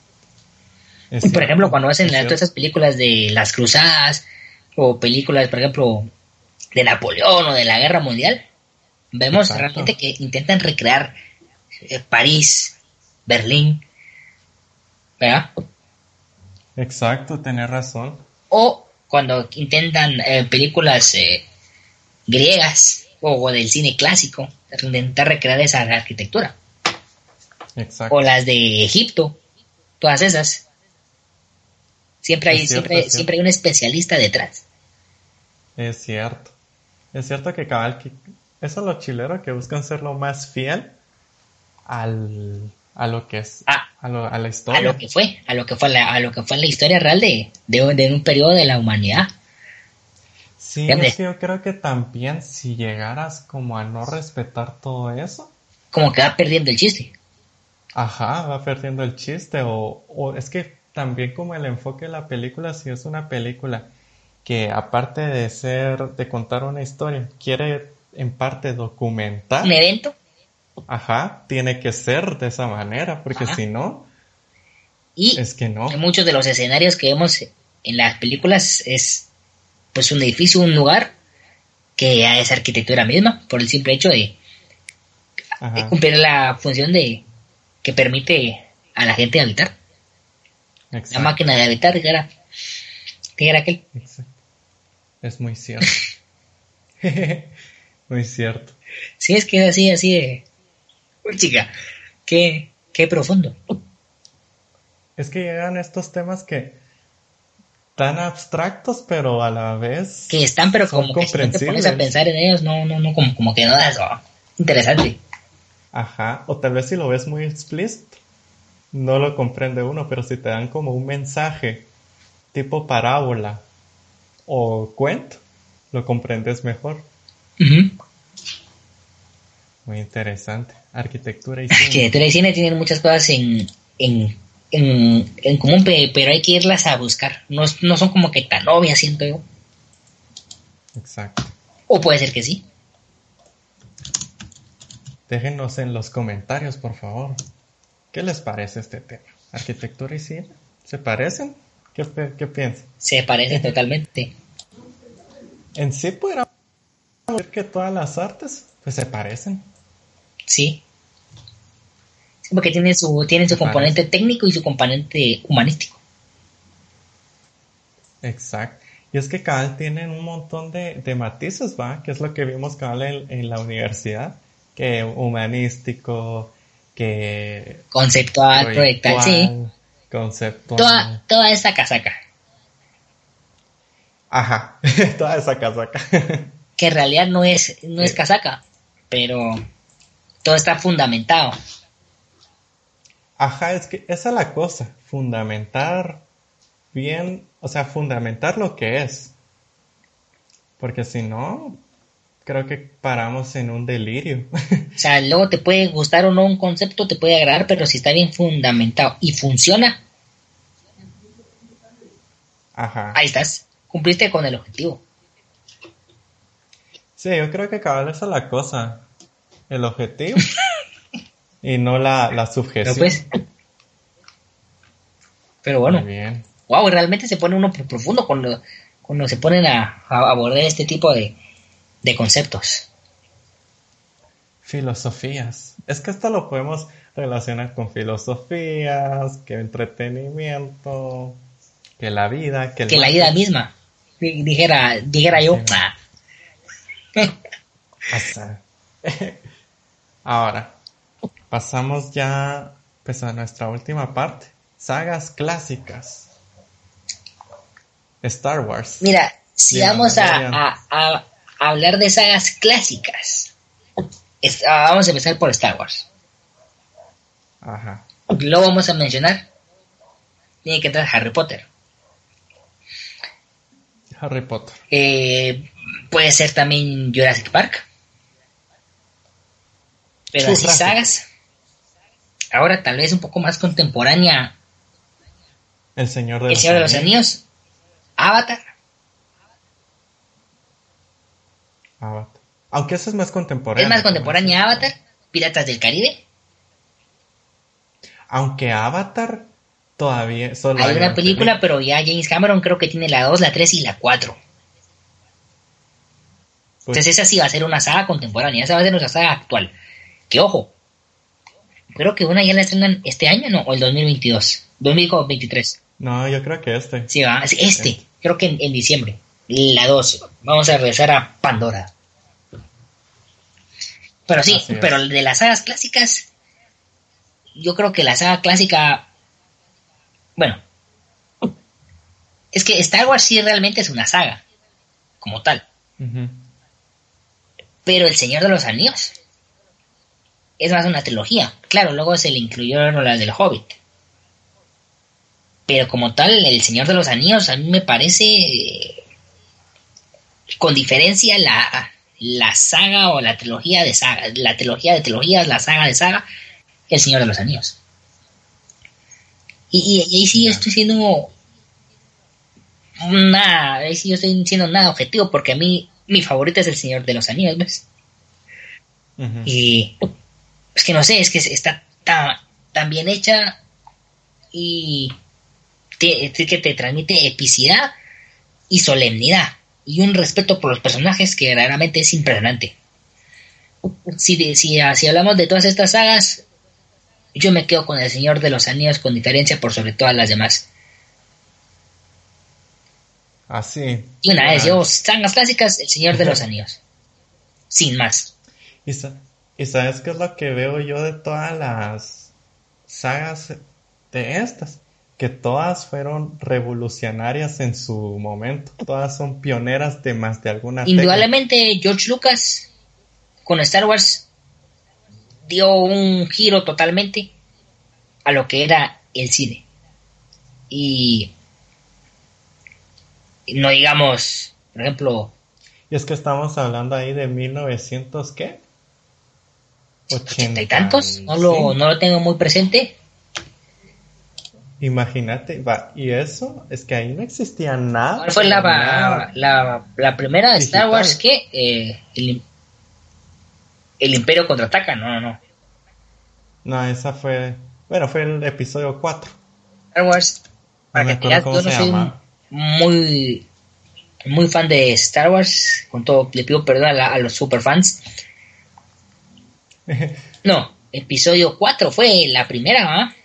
por ejemplo, cuando hacen todas esas películas de las cruzadas o películas, por ejemplo, de Napoleón o de la Guerra Mundial, vemos realmente que intentan recrear eh, París, Berlín, ¿verdad? Exacto, tenés razón. O cuando intentan eh, películas eh, griegas o, del cine clásico, intentar recrear esa arquitectura. Exacto. O las de Egipto, todas esas. Siempre hay, siempre, siempre hay un especialista detrás. Es cierto. Es cierto que cabal, que eso es lo chilero, que buscan ser lo más fiel al, a lo que es, ah, a, la historia. A lo que fue, a lo que fue la, a lo que fue la historia real de, de, un periodo de la humanidad. Sí, es que yo creo que también si llegaras como a no respetar todo eso. Como que va perdiendo el chiste. Ajá, va perdiendo el chiste. O, o es que también como el enfoque de la película, si es una película que aparte de ser, de contar una historia, quiere en parte documentar. Un evento. Ajá, tiene que ser de esa manera, porque si no, y es que no. Muchos de los escenarios que vemos en las películas es pues un edificio, un lugar que ya es arquitectura misma, por el simple hecho de, cumplir la función de que permite a la gente habitar. La máquina de habitar, que era, que era aquel. Es muy cierto. muy cierto. Sí, es que es así, así de... Uy, chica, qué, qué profundo. Es que llegan estos temas que tan abstractos, pero a la vez que están, pero como que si no te pones a pensar en ellos, no, no, no, como, como que no das oh, interesante. Ajá, o tal vez si lo ves muy explícito, no lo comprende uno, pero si te dan como un mensaje tipo parábola o cuento, lo comprendes mejor. Muy interesante. Arquitectura y cine. Arquitectura y cine tienen muchas cosas en, en, en, común, pero hay que irlas a buscar. No, no son como que tan obvias, siento yo. Exacto. O puede ser que sí. Déjenos en los comentarios, por favor. ¿Qué les parece este tema? ¿Arquitectura y cine? ¿Se parecen? ¿Qué, qué piensan? Se parecen totalmente. En sí podríamos decir que todas las artes pues se parecen. Sí. porque tienen su, tienen su componente técnico y su componente humanístico. Exacto. Y es que cada tienen un montón de, de, matices, ¿va? Que es lo que vimos cada en, en la universidad. Que humanístico, que... Conceptual, proyectal, sí. Conceptual. Toda, toda esa casaca. Ajá, toda esa casaca. que en realidad no es, no es casaca, pero todo está fundamentado. Ajá, es que esa es la cosa, fundamentar bien, o sea, fundamentar lo que es. Porque si no, creo que paramos en un delirio. O sea, luego te puede gustar o no un concepto, te puede agradar, pero si está bien fundamentado y funciona, Ajá. ahí estás, cumpliste con el objetivo. Sí, yo creo que cabal esa es la cosa. El objetivo y no la, la subjeción. Pero, pues, pero bueno. Muy bien. Wow, realmente se pone uno profundo cuando, cuando se ponen a, abordar este tipo de, de conceptos. Filosofías. Es que esto lo podemos relacionar con filosofías, que entretenimiento, que la vida, que, que la vida misma. Dijera, dijera yo. Ah. Ahora, pasamos ya pues, a nuestra última parte. Sagas clásicas. Star Wars. Mira, si vamos a, hablar de sagas clásicas, ah, vamos a empezar por Star Wars. Ajá. Lo vamos a mencionar. Tiene que entrar Harry Potter. Harry Potter. Eh, puede ser también Jurassic Park. Pero así sagas. Ahora tal vez un poco más contemporánea. El Señor de, El los, Señor de los Anillos. Avatar. Avatar. Aunque eso es más contemporáneo. Es más contemporánea Avatar. Piratas del Caribe. Aunque Avatar todavía solo hay, una película, pero ya James Cameron creo que tiene la 2, la 3 y la 4. Pues Entonces esa sí va a ser una saga contemporánea, esa va a ser nuestra saga actual. Que ojo, creo que una ya la estrenan este año, ¿no? O el 2022, 2023. No, yo creo que este. Sí, va, este, creo que en, diciembre. La 2, vamos a regresar a Pandora. Pero sí, pero de las sagas clásicas, yo creo que la saga clásica, bueno, Es que Star Wars sí realmente es una saga, como tal. Pero El Señor de los Anillos es más una trilogía. Claro, luego se le incluyeron las del Hobbit. Pero como tal, El Señor de los Anillos a mí me parece, con diferencia, la, la saga o la trilogía de saga, la trilogía de trilogías, la saga de saga, El Señor de los Anillos. Y, ahí sí estoy siendo nada, ahí sí yo estoy siendo nada objetivo porque a mí mi favorita es El Señor de los Anillos, ¿ves? Y es que no sé, es que está tan, tan bien hecha y que te transmite epicidad y solemnidad y un respeto por los personajes que verdaderamente es impresionante. Si, si, si hablamos de todas estas sagas, yo me quedo con El Señor de los Anillos con diferencia por sobre todas las demás. Así. y una vez, yo, sagas clásicas, El Señor de los Anillos. Sin más. ¿Y, sabes qué es lo que veo yo de todas las sagas de estas? Que todas fueron revolucionarias en su momento. Todas son pioneras de más de alguna Indudablemente, George Lucas con Star Wars dio un giro totalmente a lo que era el cine. Y no digamos, por ejemplo... Y es que estamos hablando ahí de 1900, ¿qué? ¿Ochenta y tantos? No lo, no lo tengo muy presente. Imagínate, va, y eso es que ahí no existía nada. ¿Cuál fue la, la, la, primera de Star Wars que eh, el, el Imperio contraataca, no, no, no. No, esa fue. Bueno, fue el episodio 4. Star Wars. Para que yo no soy muy. Muy fan de Star Wars. Con todo, le pido perdón a, los super fans. no, episodio 4 fue la primera, ¿ah?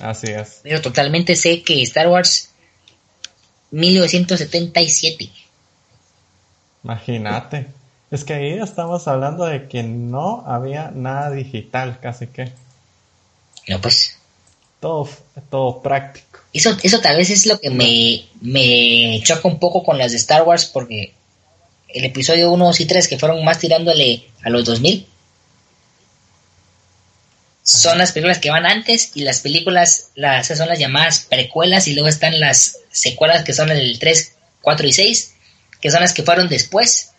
Así es. Pero totalmente sé que Star Wars 1977. Imagínate. Es que ahí estamos hablando de que no había nada digital, casi que. No, pues. Todo, todo práctico. Eso, eso tal vez es lo que me, me choca un poco con las de Star Wars, porque el episodio 1, 2 y 3, que fueron más tirándole a los 2000, son las películas que van antes y las películas, las, son las llamadas precuelas y luego están las secuelas que son el 3, 4 y 6, que son las que fueron después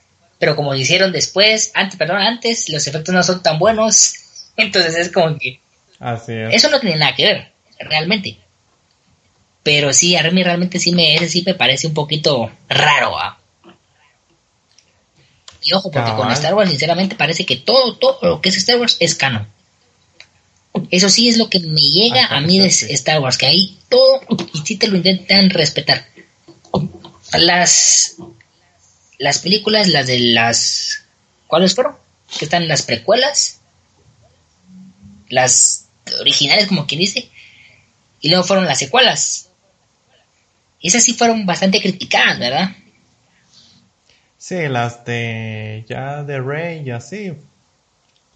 pero como lo hicieron después, antes, perdón, antes, los efectos no son tan buenos, entonces es como que... Así Eso no tiene nada que ver, realmente. Pero sí, a mí realmente sí me, ese sí me parece un poquito raro. ¿ah? Y ojo, porque con Star Wars, sinceramente, parece que todo, todo lo que es Star Wars es canon. Eso sí es lo que me llega a mí de Star Wars, que ahí todo, y sí te lo intentan respetar. Las las películas, las de las... ¿Cuáles fueron? Que están las precuelas, las originales como quien dice, y luego fueron las secuelas. Esas sí fueron bastante criticadas, ¿verdad? Sí, las de ya de Rey y así.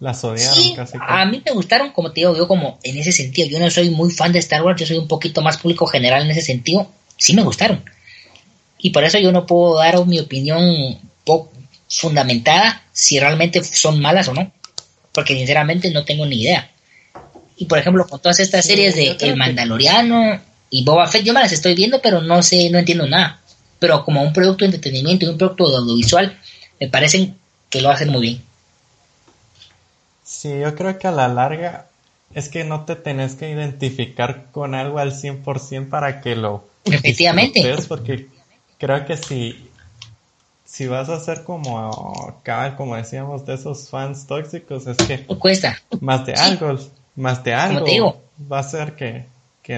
Las odiaron sí, casi. A mí me gustaron, como te digo, yo como en ese sentido, yo no soy muy fan de Star Wars, yo soy un poquito más público general en ese sentido. Sí me gustaron. Y por eso yo no puedo dar mi opinión poco fundamentada si realmente son malas o no. Porque sinceramente no tengo ni idea. Y por ejemplo, con todas estas series de El Mandaloriano y Boba Fett, yo me las estoy viendo, pero no sé, no entiendo nada. Pero como un producto de entretenimiento y un producto de audiovisual, me parecen que lo hacen muy bien. Sí, yo creo que a la larga es que no te tenés que identificar con algo al 100% para que lo... Efectivamente. Porque creo que si, si vas a ser como, como decíamos, de esos fans tóxicos, es que cuesta. Más de algo, más de algo va a ser que,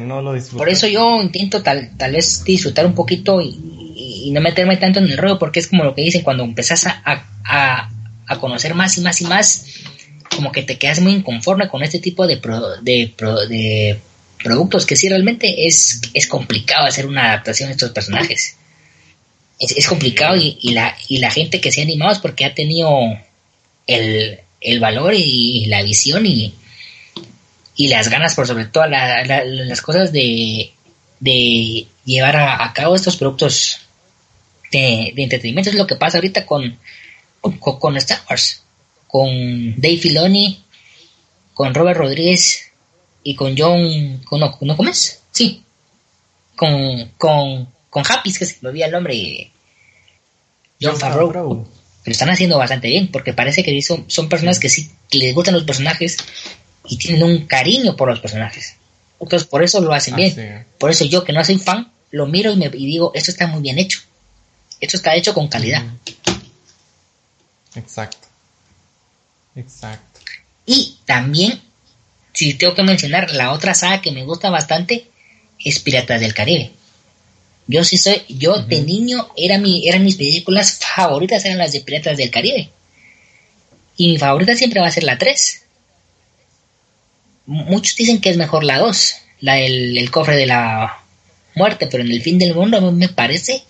no lo disfrutes. Por eso yo intento tal, tal vez disfrutar un poquito y, no meterme tanto en el rollo, porque es como lo que dicen, cuando empezás a, a, conocer más y más y más, como que te quedas muy inconforme con este tipo de, de, de productos, que sí realmente es, es complicado hacer una adaptación de estos personajes es, complicado y, la, y la gente que se ha animado es porque ha tenido el, valor y, la visión y, y las ganas por sobre todo las cosas de, de llevar a, cabo estos productos de, entretenimiento. Es lo que pasa ahorita con, con, Star Wars, con Dave Filoni, con Robert Rodríguez y con John, con, ¿no, ¿no comes? Sí, con, con, con Happy, que se me olvida el nombre, John, Favreau. Pero están haciendo bastante bien, porque parece que son, son personas que sí les gustan los personajes y tienen un cariño por los personajes. Entonces, por eso lo hacen bien. Por eso yo, que no soy fan, lo miro y, me, digo, esto está muy bien hecho. Esto está hecho con calidad. Exacto. Exacto. Y también, si tengo que mencionar, la otra saga que me gusta bastante es Piratas del Caribe. Yo sí soy, yo de niño era mi, eran mis películas favoritas, eran las de Piratas del Caribe. Y mi favorita siempre va a ser la 3 muchos dicen que es mejor la 2, la del el cofre de la muerte, pero en el fin del mundo me parece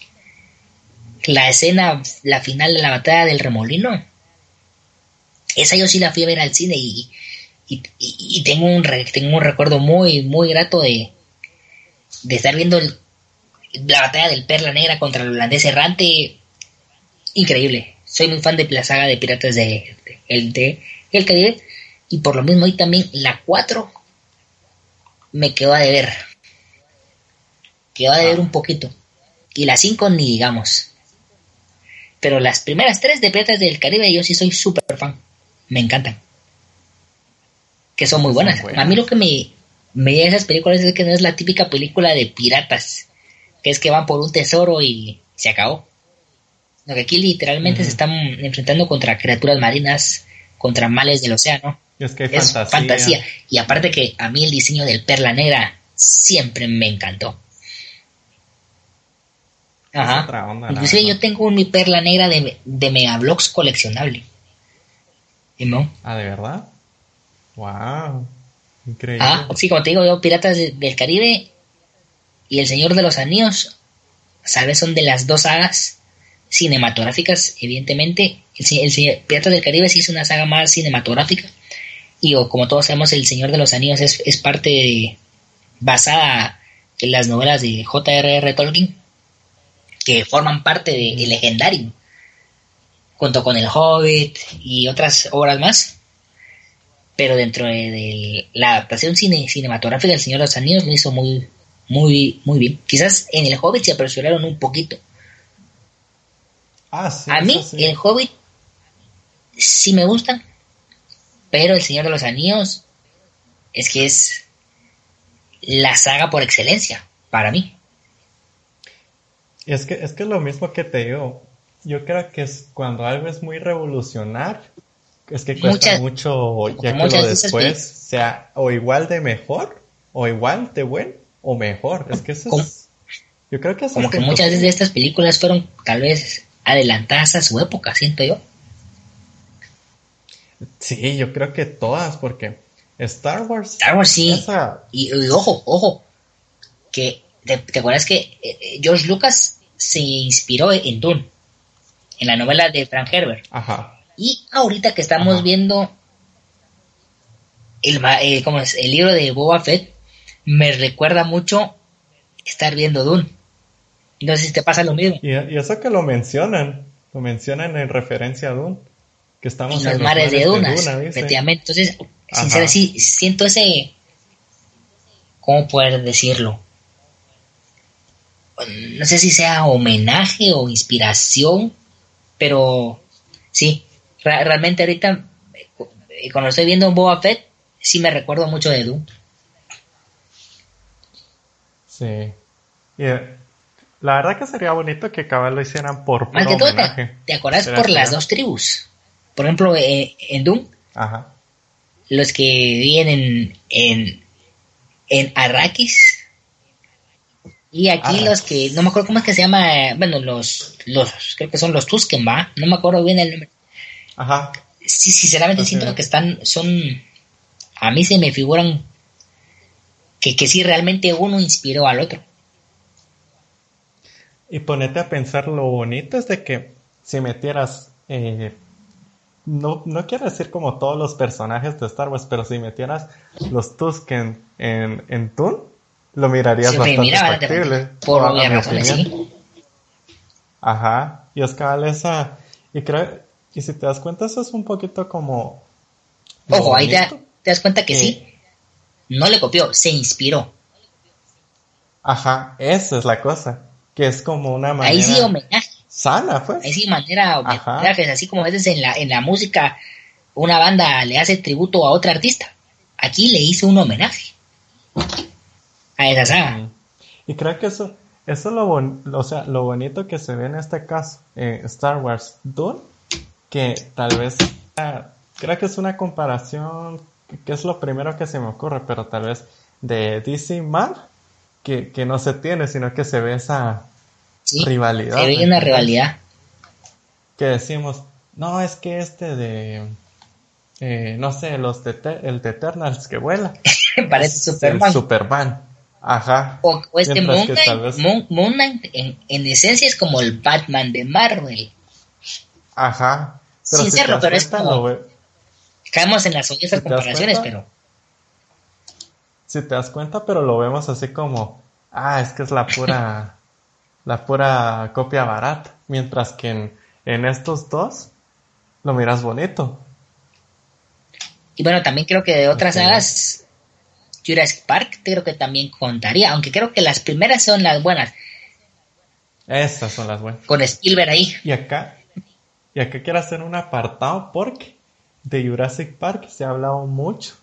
la escena, la final de la batalla del remolino, esa yo sí la fui a ver al cine y, y, tengo, un tengo un recuerdo muy, muy grato de, de estar viendo la batalla del Perla Negra contra el holandés errante. Increíble. Soy muy fan de la saga de Piratas de, el, de El Caribe. Y por lo mismo ahí también la 4 me quedó a deber. Quedó a deber ah. un poquito. Y la 5 ni digamos. Pero las primeras tres de Piratas del Caribe yo sí soy súper fan. Me encantan. Que son muy buenas. A mí lo que me, me a esas películas es que no es la típica película de piratas. Que es que van por un tesoro y se acabó. Lo que aquí literalmente se están enfrentando contra criaturas marinas, contra males del océano. Es que hay fantasía. Y aparte que a mí el diseño del perla negra siempre me encantó. Ajá. Inclusive yo tengo mi perla negra de, de Megablocks coleccionable. No? Ah, ¿de verdad? Wow. Increíble. Ah, sí, como te digo, yo Piratas del Caribe y El Señor de los Anillos, ¿sabes? Son de las dos sagas cinematográficas, evidentemente. El, el, Piratas del Caribe sí es una saga más cinematográfica y como todos sabemos, El Señor de los Anillos es, es parte basada en las novelas de J.R.R. Tolkien, que forman parte de, de Legendario, junto con El Hobbit y otras obras más. Pero dentro de, la adaptación cine, cinematográfica del Señor de los Anillos lo hizo muy, muy, muy bien. Quizás en El Hobbit se apresuraron un poquito. Ah, A mí, El Hobbit sí me gustan, pero El Señor de los Anillos es que es la saga por excelencia para mí. Es que es que lo mismo que te digo. Yo creo que es cuando algo es muy revolucionario, es que cuesta mucho ya que lo después sea o igual de mejor, o igual de buen, o mejor. Es que eso es, Yo creo que es Como que muchas de estas películas fueron tal vez adelantadas a su época, siento yo. Sí, yo creo que todas, porque Star Wars. Star Wars sí. Y, ojo, ojo, que te, acuerdas que eh, eh, George Lucas se inspiró en Dune, en la novela de Frank Herbert. Ajá. Y ahorita que estamos viendo el, eh, es? el libro de Boba Fett, me recuerda mucho estar viendo Dune. No sé si te pasa lo mismo. Y, y eso que lo mencionan, lo mencionan en referencia a Dune que estamos en los, mares, de Dunas, efectivamente. Entonces, sinceramente, siento ese, ¿cómo poder decirlo? No sé si sea homenaje o inspiración, pero sí, realmente ahorita, eh, cuando estoy viendo Boba Fett, sí me recuerdo mucho de Dune. Sí. Eh, la verdad que sería bonito que cabal lo hicieran por Más que todo, ¿te, ¿te acuerdas por las dos tribus? Por ejemplo, eh, en Doom, los que viven en, en, Arrakis, y aquí los que, no me acuerdo cómo es que se llama, bueno, los, los creo que son los Tusken, ¿va? No me acuerdo bien el nombre. Ajá. Sí, sinceramente siento que están, son, a mí se me figuran que, que sí realmente uno inspiró al otro. Y ponete a pensar lo bonito es de que si metieras eh, no, no quiero decir como todos los personajes de Star Wars, pero si metieras los Tusken en, en Toon, lo mirarías bastante mira, factible. por obvias razones, sí. Ajá, y es cabal esa, y creo, y si te das cuenta, eso es un poquito como... Ojo, ahí te, te das cuenta que Sí. sí. No le copió, se inspiró. Ajá, esa es la cosa, que es como una manera Ahí sí homenaje, sana, pues. ahí sí manera Ajá. homenajes, así como a veces en la, en la música una banda le hace tributo a otra artista. Aquí le hizo un homenaje a esa saga. Y creo que eso, eso es lo, bon- o sea, lo bonito que se ve en este caso, eh, Star Wars Dune, que tal vez, ah, creo que es una comparación, que es lo primero que se me ocurre, pero tal vez de DC Marvel, que, que no se tiene, sino que se ve esa Sí, rivalidad. se ve ¿me una rivalidad. Que decimos, no, es que este de, eh, no sé, los de, el de Eternals que vuela. Parece Superman. Superman. Ajá. O, o este Mientras Moon Knight, vez- Moon- Moon Knight en, en esencia es como el Batman de Marvel. Ajá. Sin si serlo, pero es cuenta, como- lo en las ¿Te das comparaciones, cuenta? pero si te das cuenta, pero lo vemos así como, ah, es que es la pura, la pura copia barata. Mientras que en, en estos dos, lo miras bonito. Y bueno, también creo que de otras Ok. sagas, Jurassic Park creo que también contaría, aunque creo que las primeras son las buenas, Estas son las buenas. con Spielberg ahí. Y acá, y acá quiero hacer un apartado porque de Jurassic Park se ha hablado mucho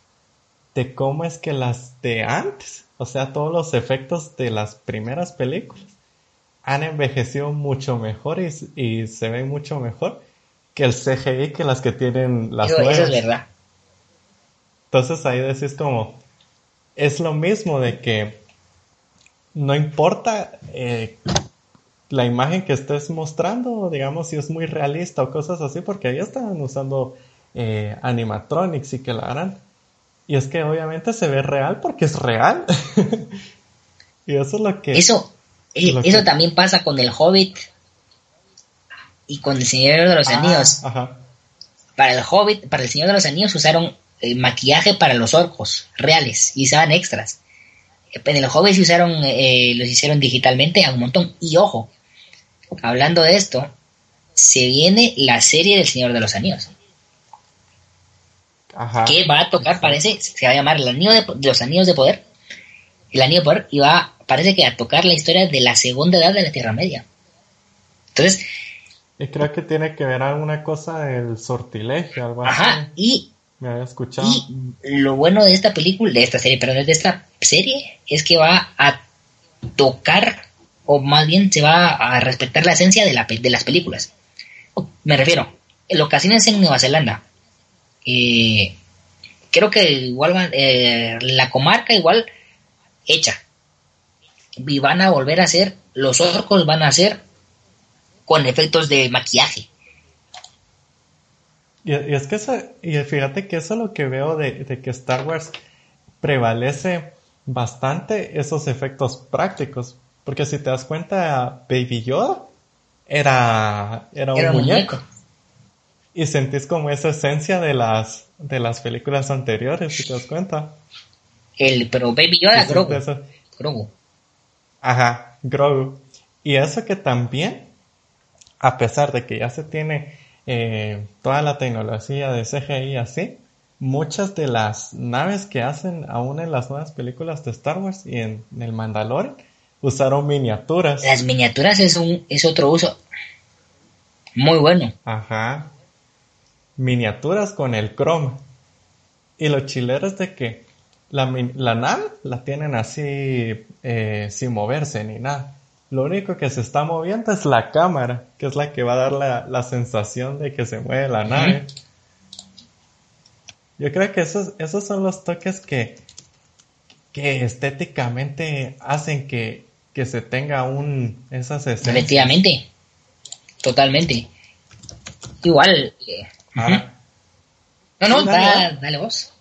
de cómo es que las de antes, o sea, todos los efectos de las primeras películas, han envejecido mucho mejor y, y se ven mucho mejor que el CGI que las que tienen las Eso, eso nuevas. es verdad. Entonces ahí decís como, es lo mismo de que no importa eh, la imagen que estés mostrando, digamos, si es muy realista o cosas así, porque ahí están usando eh, animatronics y que la harán. Y es que obviamente se ve real porque es real. y eso es lo que... Eso, eh, lo eso que- también pasa con el Hobbit y con el Señor de los Ah, Anillos. Ajá. Para el Hobbit, para el Señor de los Anillos usaron eh, maquillaje para los orcos reales y usaban extras. En el Hobbit se usaron, eh, los hicieron digitalmente a un montón. Y ojo, hablando de esto, se viene la serie del Señor de los Anillos. Ajá. que va a tocar, parece, se va a llamar el anillo de, de los anillos de poder. El anillo de poder y va, parece que a tocar la historia de la segunda edad de la Tierra Media. Entonces, Y creo que tiene que ver alguna cosa del sortilegio, algo ajá, así. y, Y lo bueno de esta película, de esta serie, perdón, de esta serie, es que va a tocar, o más bien se va a respetar la esencia de, la, de las películas. Me refiero, locaciones en Nueva Zelanda. Eh, creo que igual eh, la comarca igual hecha. Y van a volver a hacer, los orcos van a hacer con efectos de maquillaje. Y, y es que eso, y fíjate que eso es lo que veo de, de que Star Wars prevalece bastante esos efectos prácticos. Porque si te das cuenta, Baby Yoda era, era un Era un muñeco. muñeco. Y sentís como esa esencia de las, de las películas anteriores, si te das cuenta. El, pero Baby Yoda, Grogu. Grogu. Ajá, Grogu. Y eso que también, a pesar de que ya se tiene eh, toda la tecnología de CGI así, muchas de las naves que hacen aún en las nuevas películas de Star Wars y en, el Mandalorian usaron miniaturas. Las miniaturas es un es otro uso muy bueno. Ajá. Miniaturas con el chrome. Y lo chilero es de que la, la nave la tienen así eh, sin moverse ni nada. Lo único que se está moviendo es la cámara, que es la que va a dar la, la sensación de que se mueve la nave. Yo creo que esos, esos son los toques que, que estéticamente hacen que, que se tenga un esas esencias. Efectivamente. Totalmente. Igual. eh, No, no, Sí, dale, da- dale. dale vos.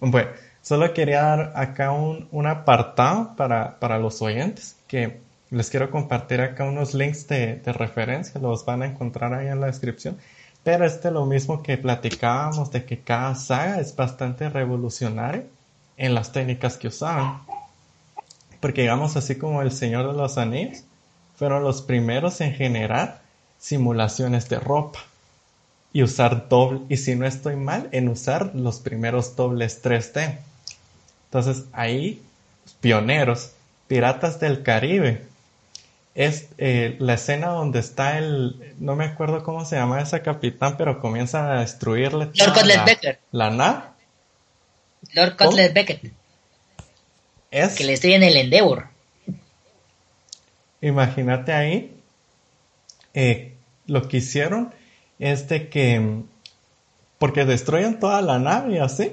Bueno, solo quería dar acá un, un apartado para, para los oyentes, que les quiero compartir acá unos links de, de referencia, los van a encontrar ahí en la descripción. Pero este lo mismo que platicábamos de que cada saga es bastante revolucionaria en las técnicas que usaban. Porque digamos así como el Señor de los Anillos, fueron los primeros en generar simulaciones de ropa y usar doble, y si no estoy mal, en usar los primeros dobles 3D. Entonces ahí, pioneros, Piratas del Caribe, es eh, la escena donde está el, no me acuerdo cómo se llama ese capitán, pero comienza a destruirle Lord Cutler la, Becker. la nave. Lord ¿Cómo? Cutler Beckett, Es, que le estoy en el Endeavor. imagínate ahí, eh, lo que hicieron es de que, porque destruyen toda la nave así,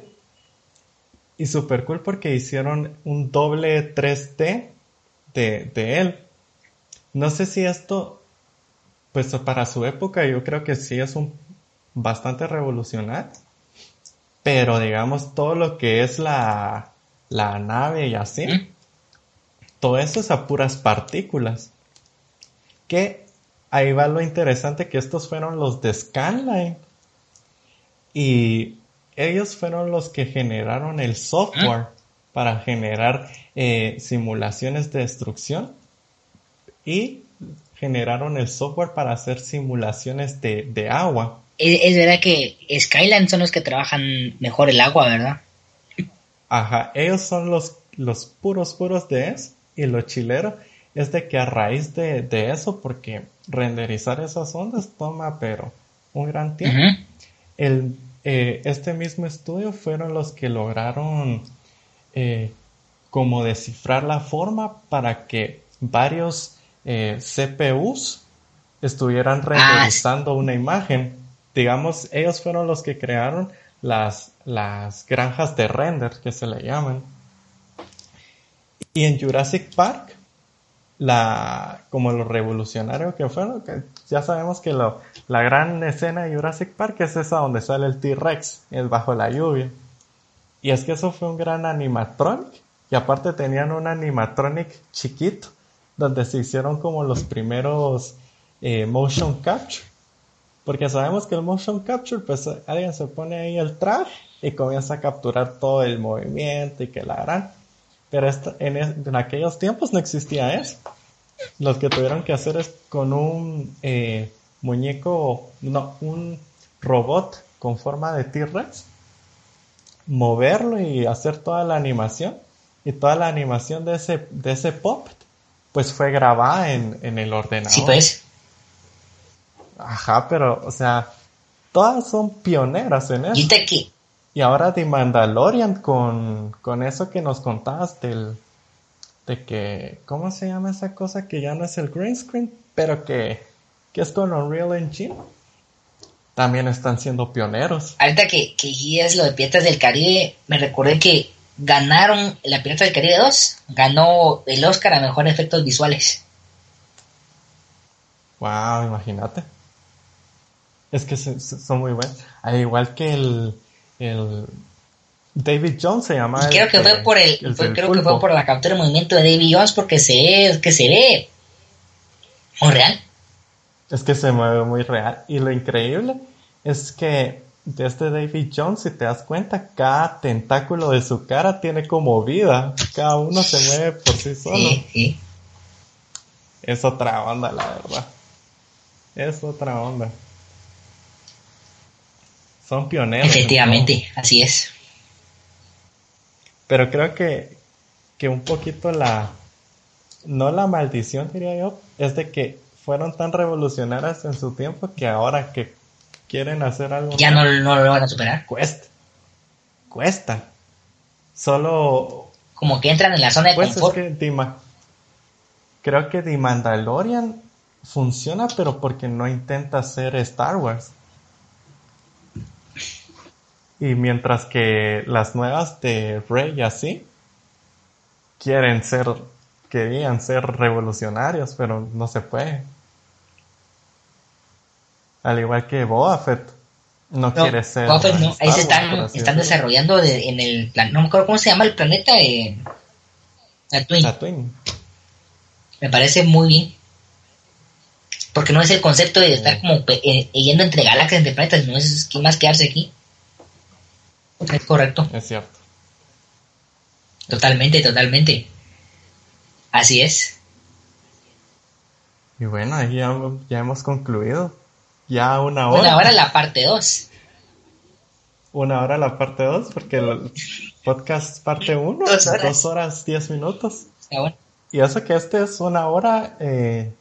y super cool porque hicieron un doble 3D de, de él. No sé si esto, pues para su época yo creo que sí es un bastante revolucionario. Pero digamos todo lo que es la, la nave y así, ¿Mm? todo eso es a puras partículas. Que ahí va lo interesante que estos fueron los de Scanline. Y ellos fueron los que generaron el software para generar eh, simulaciones de destrucción y generaron el software para hacer simulaciones de, de agua. Es, es verdad que Skyline son los que trabajan mejor el agua, ¿verdad? Ajá, ellos son los, los puros puros de eso y lo chilero es de que a raíz de, de eso, porque renderizar esas ondas toma pero un gran tiempo. El, eh, este mismo estudio fueron los que lograron eh, como descifrar la forma para que varios eh, CPUs estuvieran renderizando una imagen. Digamos, ellos fueron los que crearon las, las granjas de render que se le llaman. Y en Jurassic Park, la, como lo revolucionario que fueron, que ya sabemos que lo, la gran escena de Jurassic Park es esa donde sale el T-Rex, es bajo la lluvia. Y es que eso fue un gran animatronic. Y aparte tenían un animatronic chiquito, donde se hicieron como los primeros eh, motion capture. Porque sabemos que el motion capture, pues alguien se pone ahí el traje y comienza a capturar todo el movimiento y que la harán. Pero esta- en, en aquellos tiempos no existía eso. Lo que tuvieron que hacer es con un eh, muñeco, no, un robot con forma de T-Rex, moverlo y hacer toda la animación. Y toda la animación de ese, de ese pop, pues fue grabada en, en el ordenador. Sí, pues. Ajá, pero, o sea, todas son pioneras en Y eso. ahorita que, Y ahora The Mandalorian con, con eso que nos contabas del, de que, ¿cómo se llama esa cosa? Que ya no es el green screen, pero que, que es con Unreal Engine. También están siendo pioneros. ahorita que, que dijiste lo de Piratas del Caribe, me recordé que ganaron la Piratas del Caribe 2, ganó el Oscar a mejor efectos visuales. Wow, imagínate. Es que son muy buenos. Al igual que el, el David Jones se llama. Y creo el que fue por el, fue- creo que fue por la captura de movimiento de Davy Jones porque se ve, que se ve muy real. Es que se mueve muy real. Y lo increíble es que de este David Jones, si te das cuenta, cada tentáculo de su cara tiene como vida. Cada uno se mueve por sí solo. Sí, sí. Es otra onda, la verdad. Es otra onda. Son pioneros. en Efectivamente, así es. Pero creo que, que un poquito la, no la maldición diría yo, es de que fueron tan revolucionarias en su tiempo que ahora que quieren hacer algo Ya no, no lo van a superar. cuesta. Cuesta. Solo Como que entran en la zona de Pues es confort. que creo que The Mandalorian funciona, pero porque no intenta ser Star Wars. Y mientras que las nuevas de Rey y así quieren ser, querían ser revolucionarios, pero no se puede. Al igual que Boba Fett no, No, quiere ser. Boba Fett no, ahí se están, están desarrollando de- en el plan, no me acuerdo cómo se llama el planeta, eh, Tatooine. Tatooine. Me parece muy bien. Porque no es el concepto de estar como eh, yendo entre galaxias, entre planetas, no es que más quedarse aquí. Es correcto, Es cierto. totalmente, totalmente. Así es. Y bueno, ahí ya, ya hemos concluido. Ya una hora. Una hora la parte 2. Una hora la parte 2, porque el podcast parte 1, Dos horas. dos horas, diez minutos. Está bueno. Y eso que este es una hora, eh,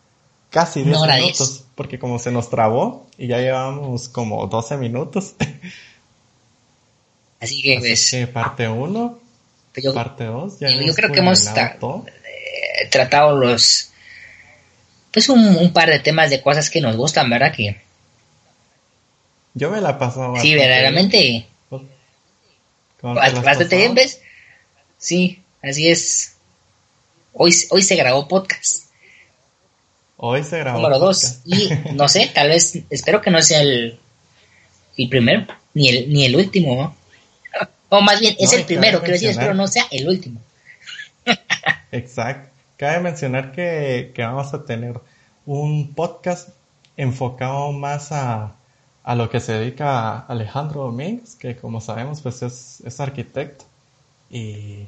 casi 10 Una hora minutos, porque como se nos trabó y ya llevamos como 12 minutos. Así que, Así pues, que parte 1, pues, parte 2, ya yo creo que hemos he tratado los. Pues un, un par de temas de cosas que nos gustan, ¿verdad? Que Yo me la he pasado sí, verdaderamente. bien. ¿Cómo te la has Bastante bien? ¿ves? Sí, así es. Hoy, hoy se grabó podcast Hoy se grabó. número 2. podcast. Y no sé, tal vez, espero que no sea el, el primero, ni el, ni el último, ¿no? O más bien, es No, el primero, quiero decir, espero no sea el último. Exacto. Cabe mencionar que, que vamos a tener un podcast enfocado más a, a lo que se dedica Alejandro Domínguez, que como sabemos pues es, es arquitecto y,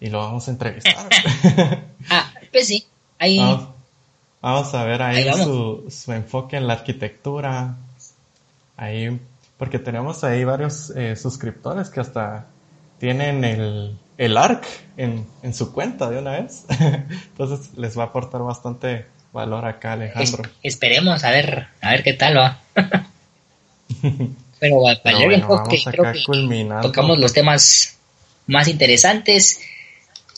y lo vamos a entrevistar. Ah, pues sí, ahí. vamos, vamos a ver ahí, Ahí su, su enfoque en la arquitectura, ahí, porque tenemos ahí varios eh, suscriptores que hasta tienen el, el ARC en, en su cuenta de una vez. Entonces les va a aportar bastante valor acá es- Alejandro. esperemos a ver, a ver qué tal va. Pero va- Pero valió el bueno, creo que culminando. tocamos los temas más interesantes.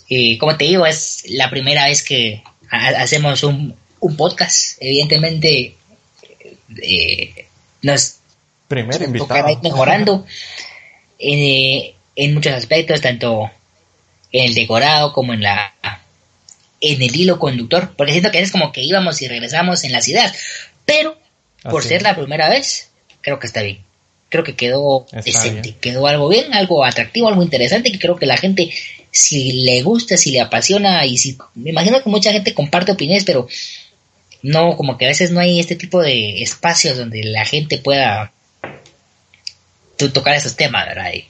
Y como te digo, es la primera vez que ha- hacemos un, un podcast. Evidentemente, eh, nos Primer tocará ir invitado. mejorando eh, en muchos aspectos, tanto en el decorado como en la en el hilo conductor, porque siento que es como que íbamos y regresamos en las ideas, pero por Así ser la primera vez, creo que está bien. Creo que quedó Está decente, bien. quedó algo bien, algo atractivo, algo interesante, que creo que la gente, si le gusta, si le apasiona, y si, me imagino que mucha gente comparte opiniones, pero no, como que a veces no hay este tipo de espacios donde la gente pueda tocar esos temas, ¿verdad? Y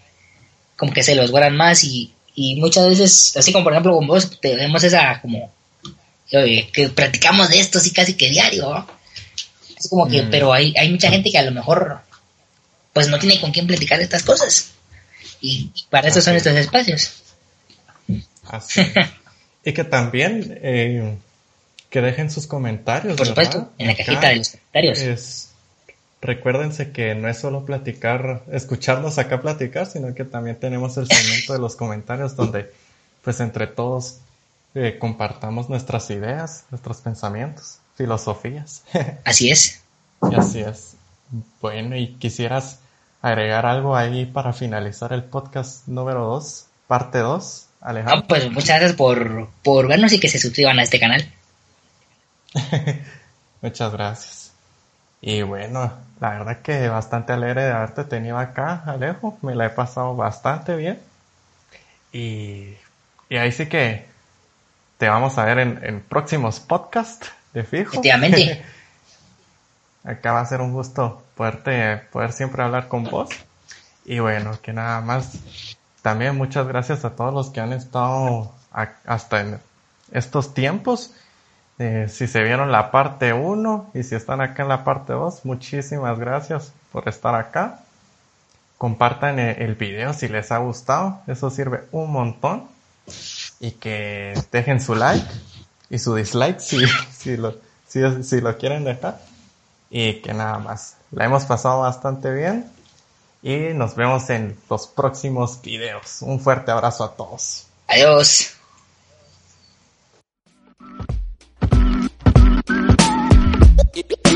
como que se los guardan más y, y muchas veces, así como por ejemplo con vos, tenemos esa como, que practicamos de esto así casi que diario, ¿no? Es como que, Mm. pero hay, hay mucha gente que a lo mejor pues no tiene con quién platicar de estas cosas. Y, y para eso son estos espacios. Así y que también eh, que dejen sus comentarios. Por ¿verdad? supuesto, en la Acá cajita de los comentarios. Es, recuérdense que no es solo platicar, escucharnos acá platicar, sino que también tenemos el segmento de los comentarios donde pues entre todos eh, compartamos nuestras ideas, nuestros pensamientos, filosofías. Así es. y así es. Bueno, y quisieras agregar algo ahí para finalizar el podcast número 2, parte 2, Alejandro. Pues muchas gracias por, por vernos y que se suscriban a este canal. Muchas gracias. Y bueno, la verdad que bastante alegre de haberte tenido acá, Alejo. Me la he pasado bastante bien. Y, y ahí sí que te vamos a ver en, en próximos podcasts de fijo. Efectivamente. acá va a ser un gusto poderte, poder siempre hablar con vos. Y bueno, que nada más. También muchas gracias a todos los que han estado a- hasta en estos tiempos. Eh, si se vieron la parte 1 y si están acá en la parte 2, muchísimas gracias por estar acá. Compartan e- el video si les ha gustado, eso sirve un montón. Y que dejen su like y su dislike si, si, lo, si lo quieren dejar. Y que nada más, la hemos pasado bastante bien. Y nos vemos en los próximos videos. Un fuerte abrazo a todos. Adiós. it.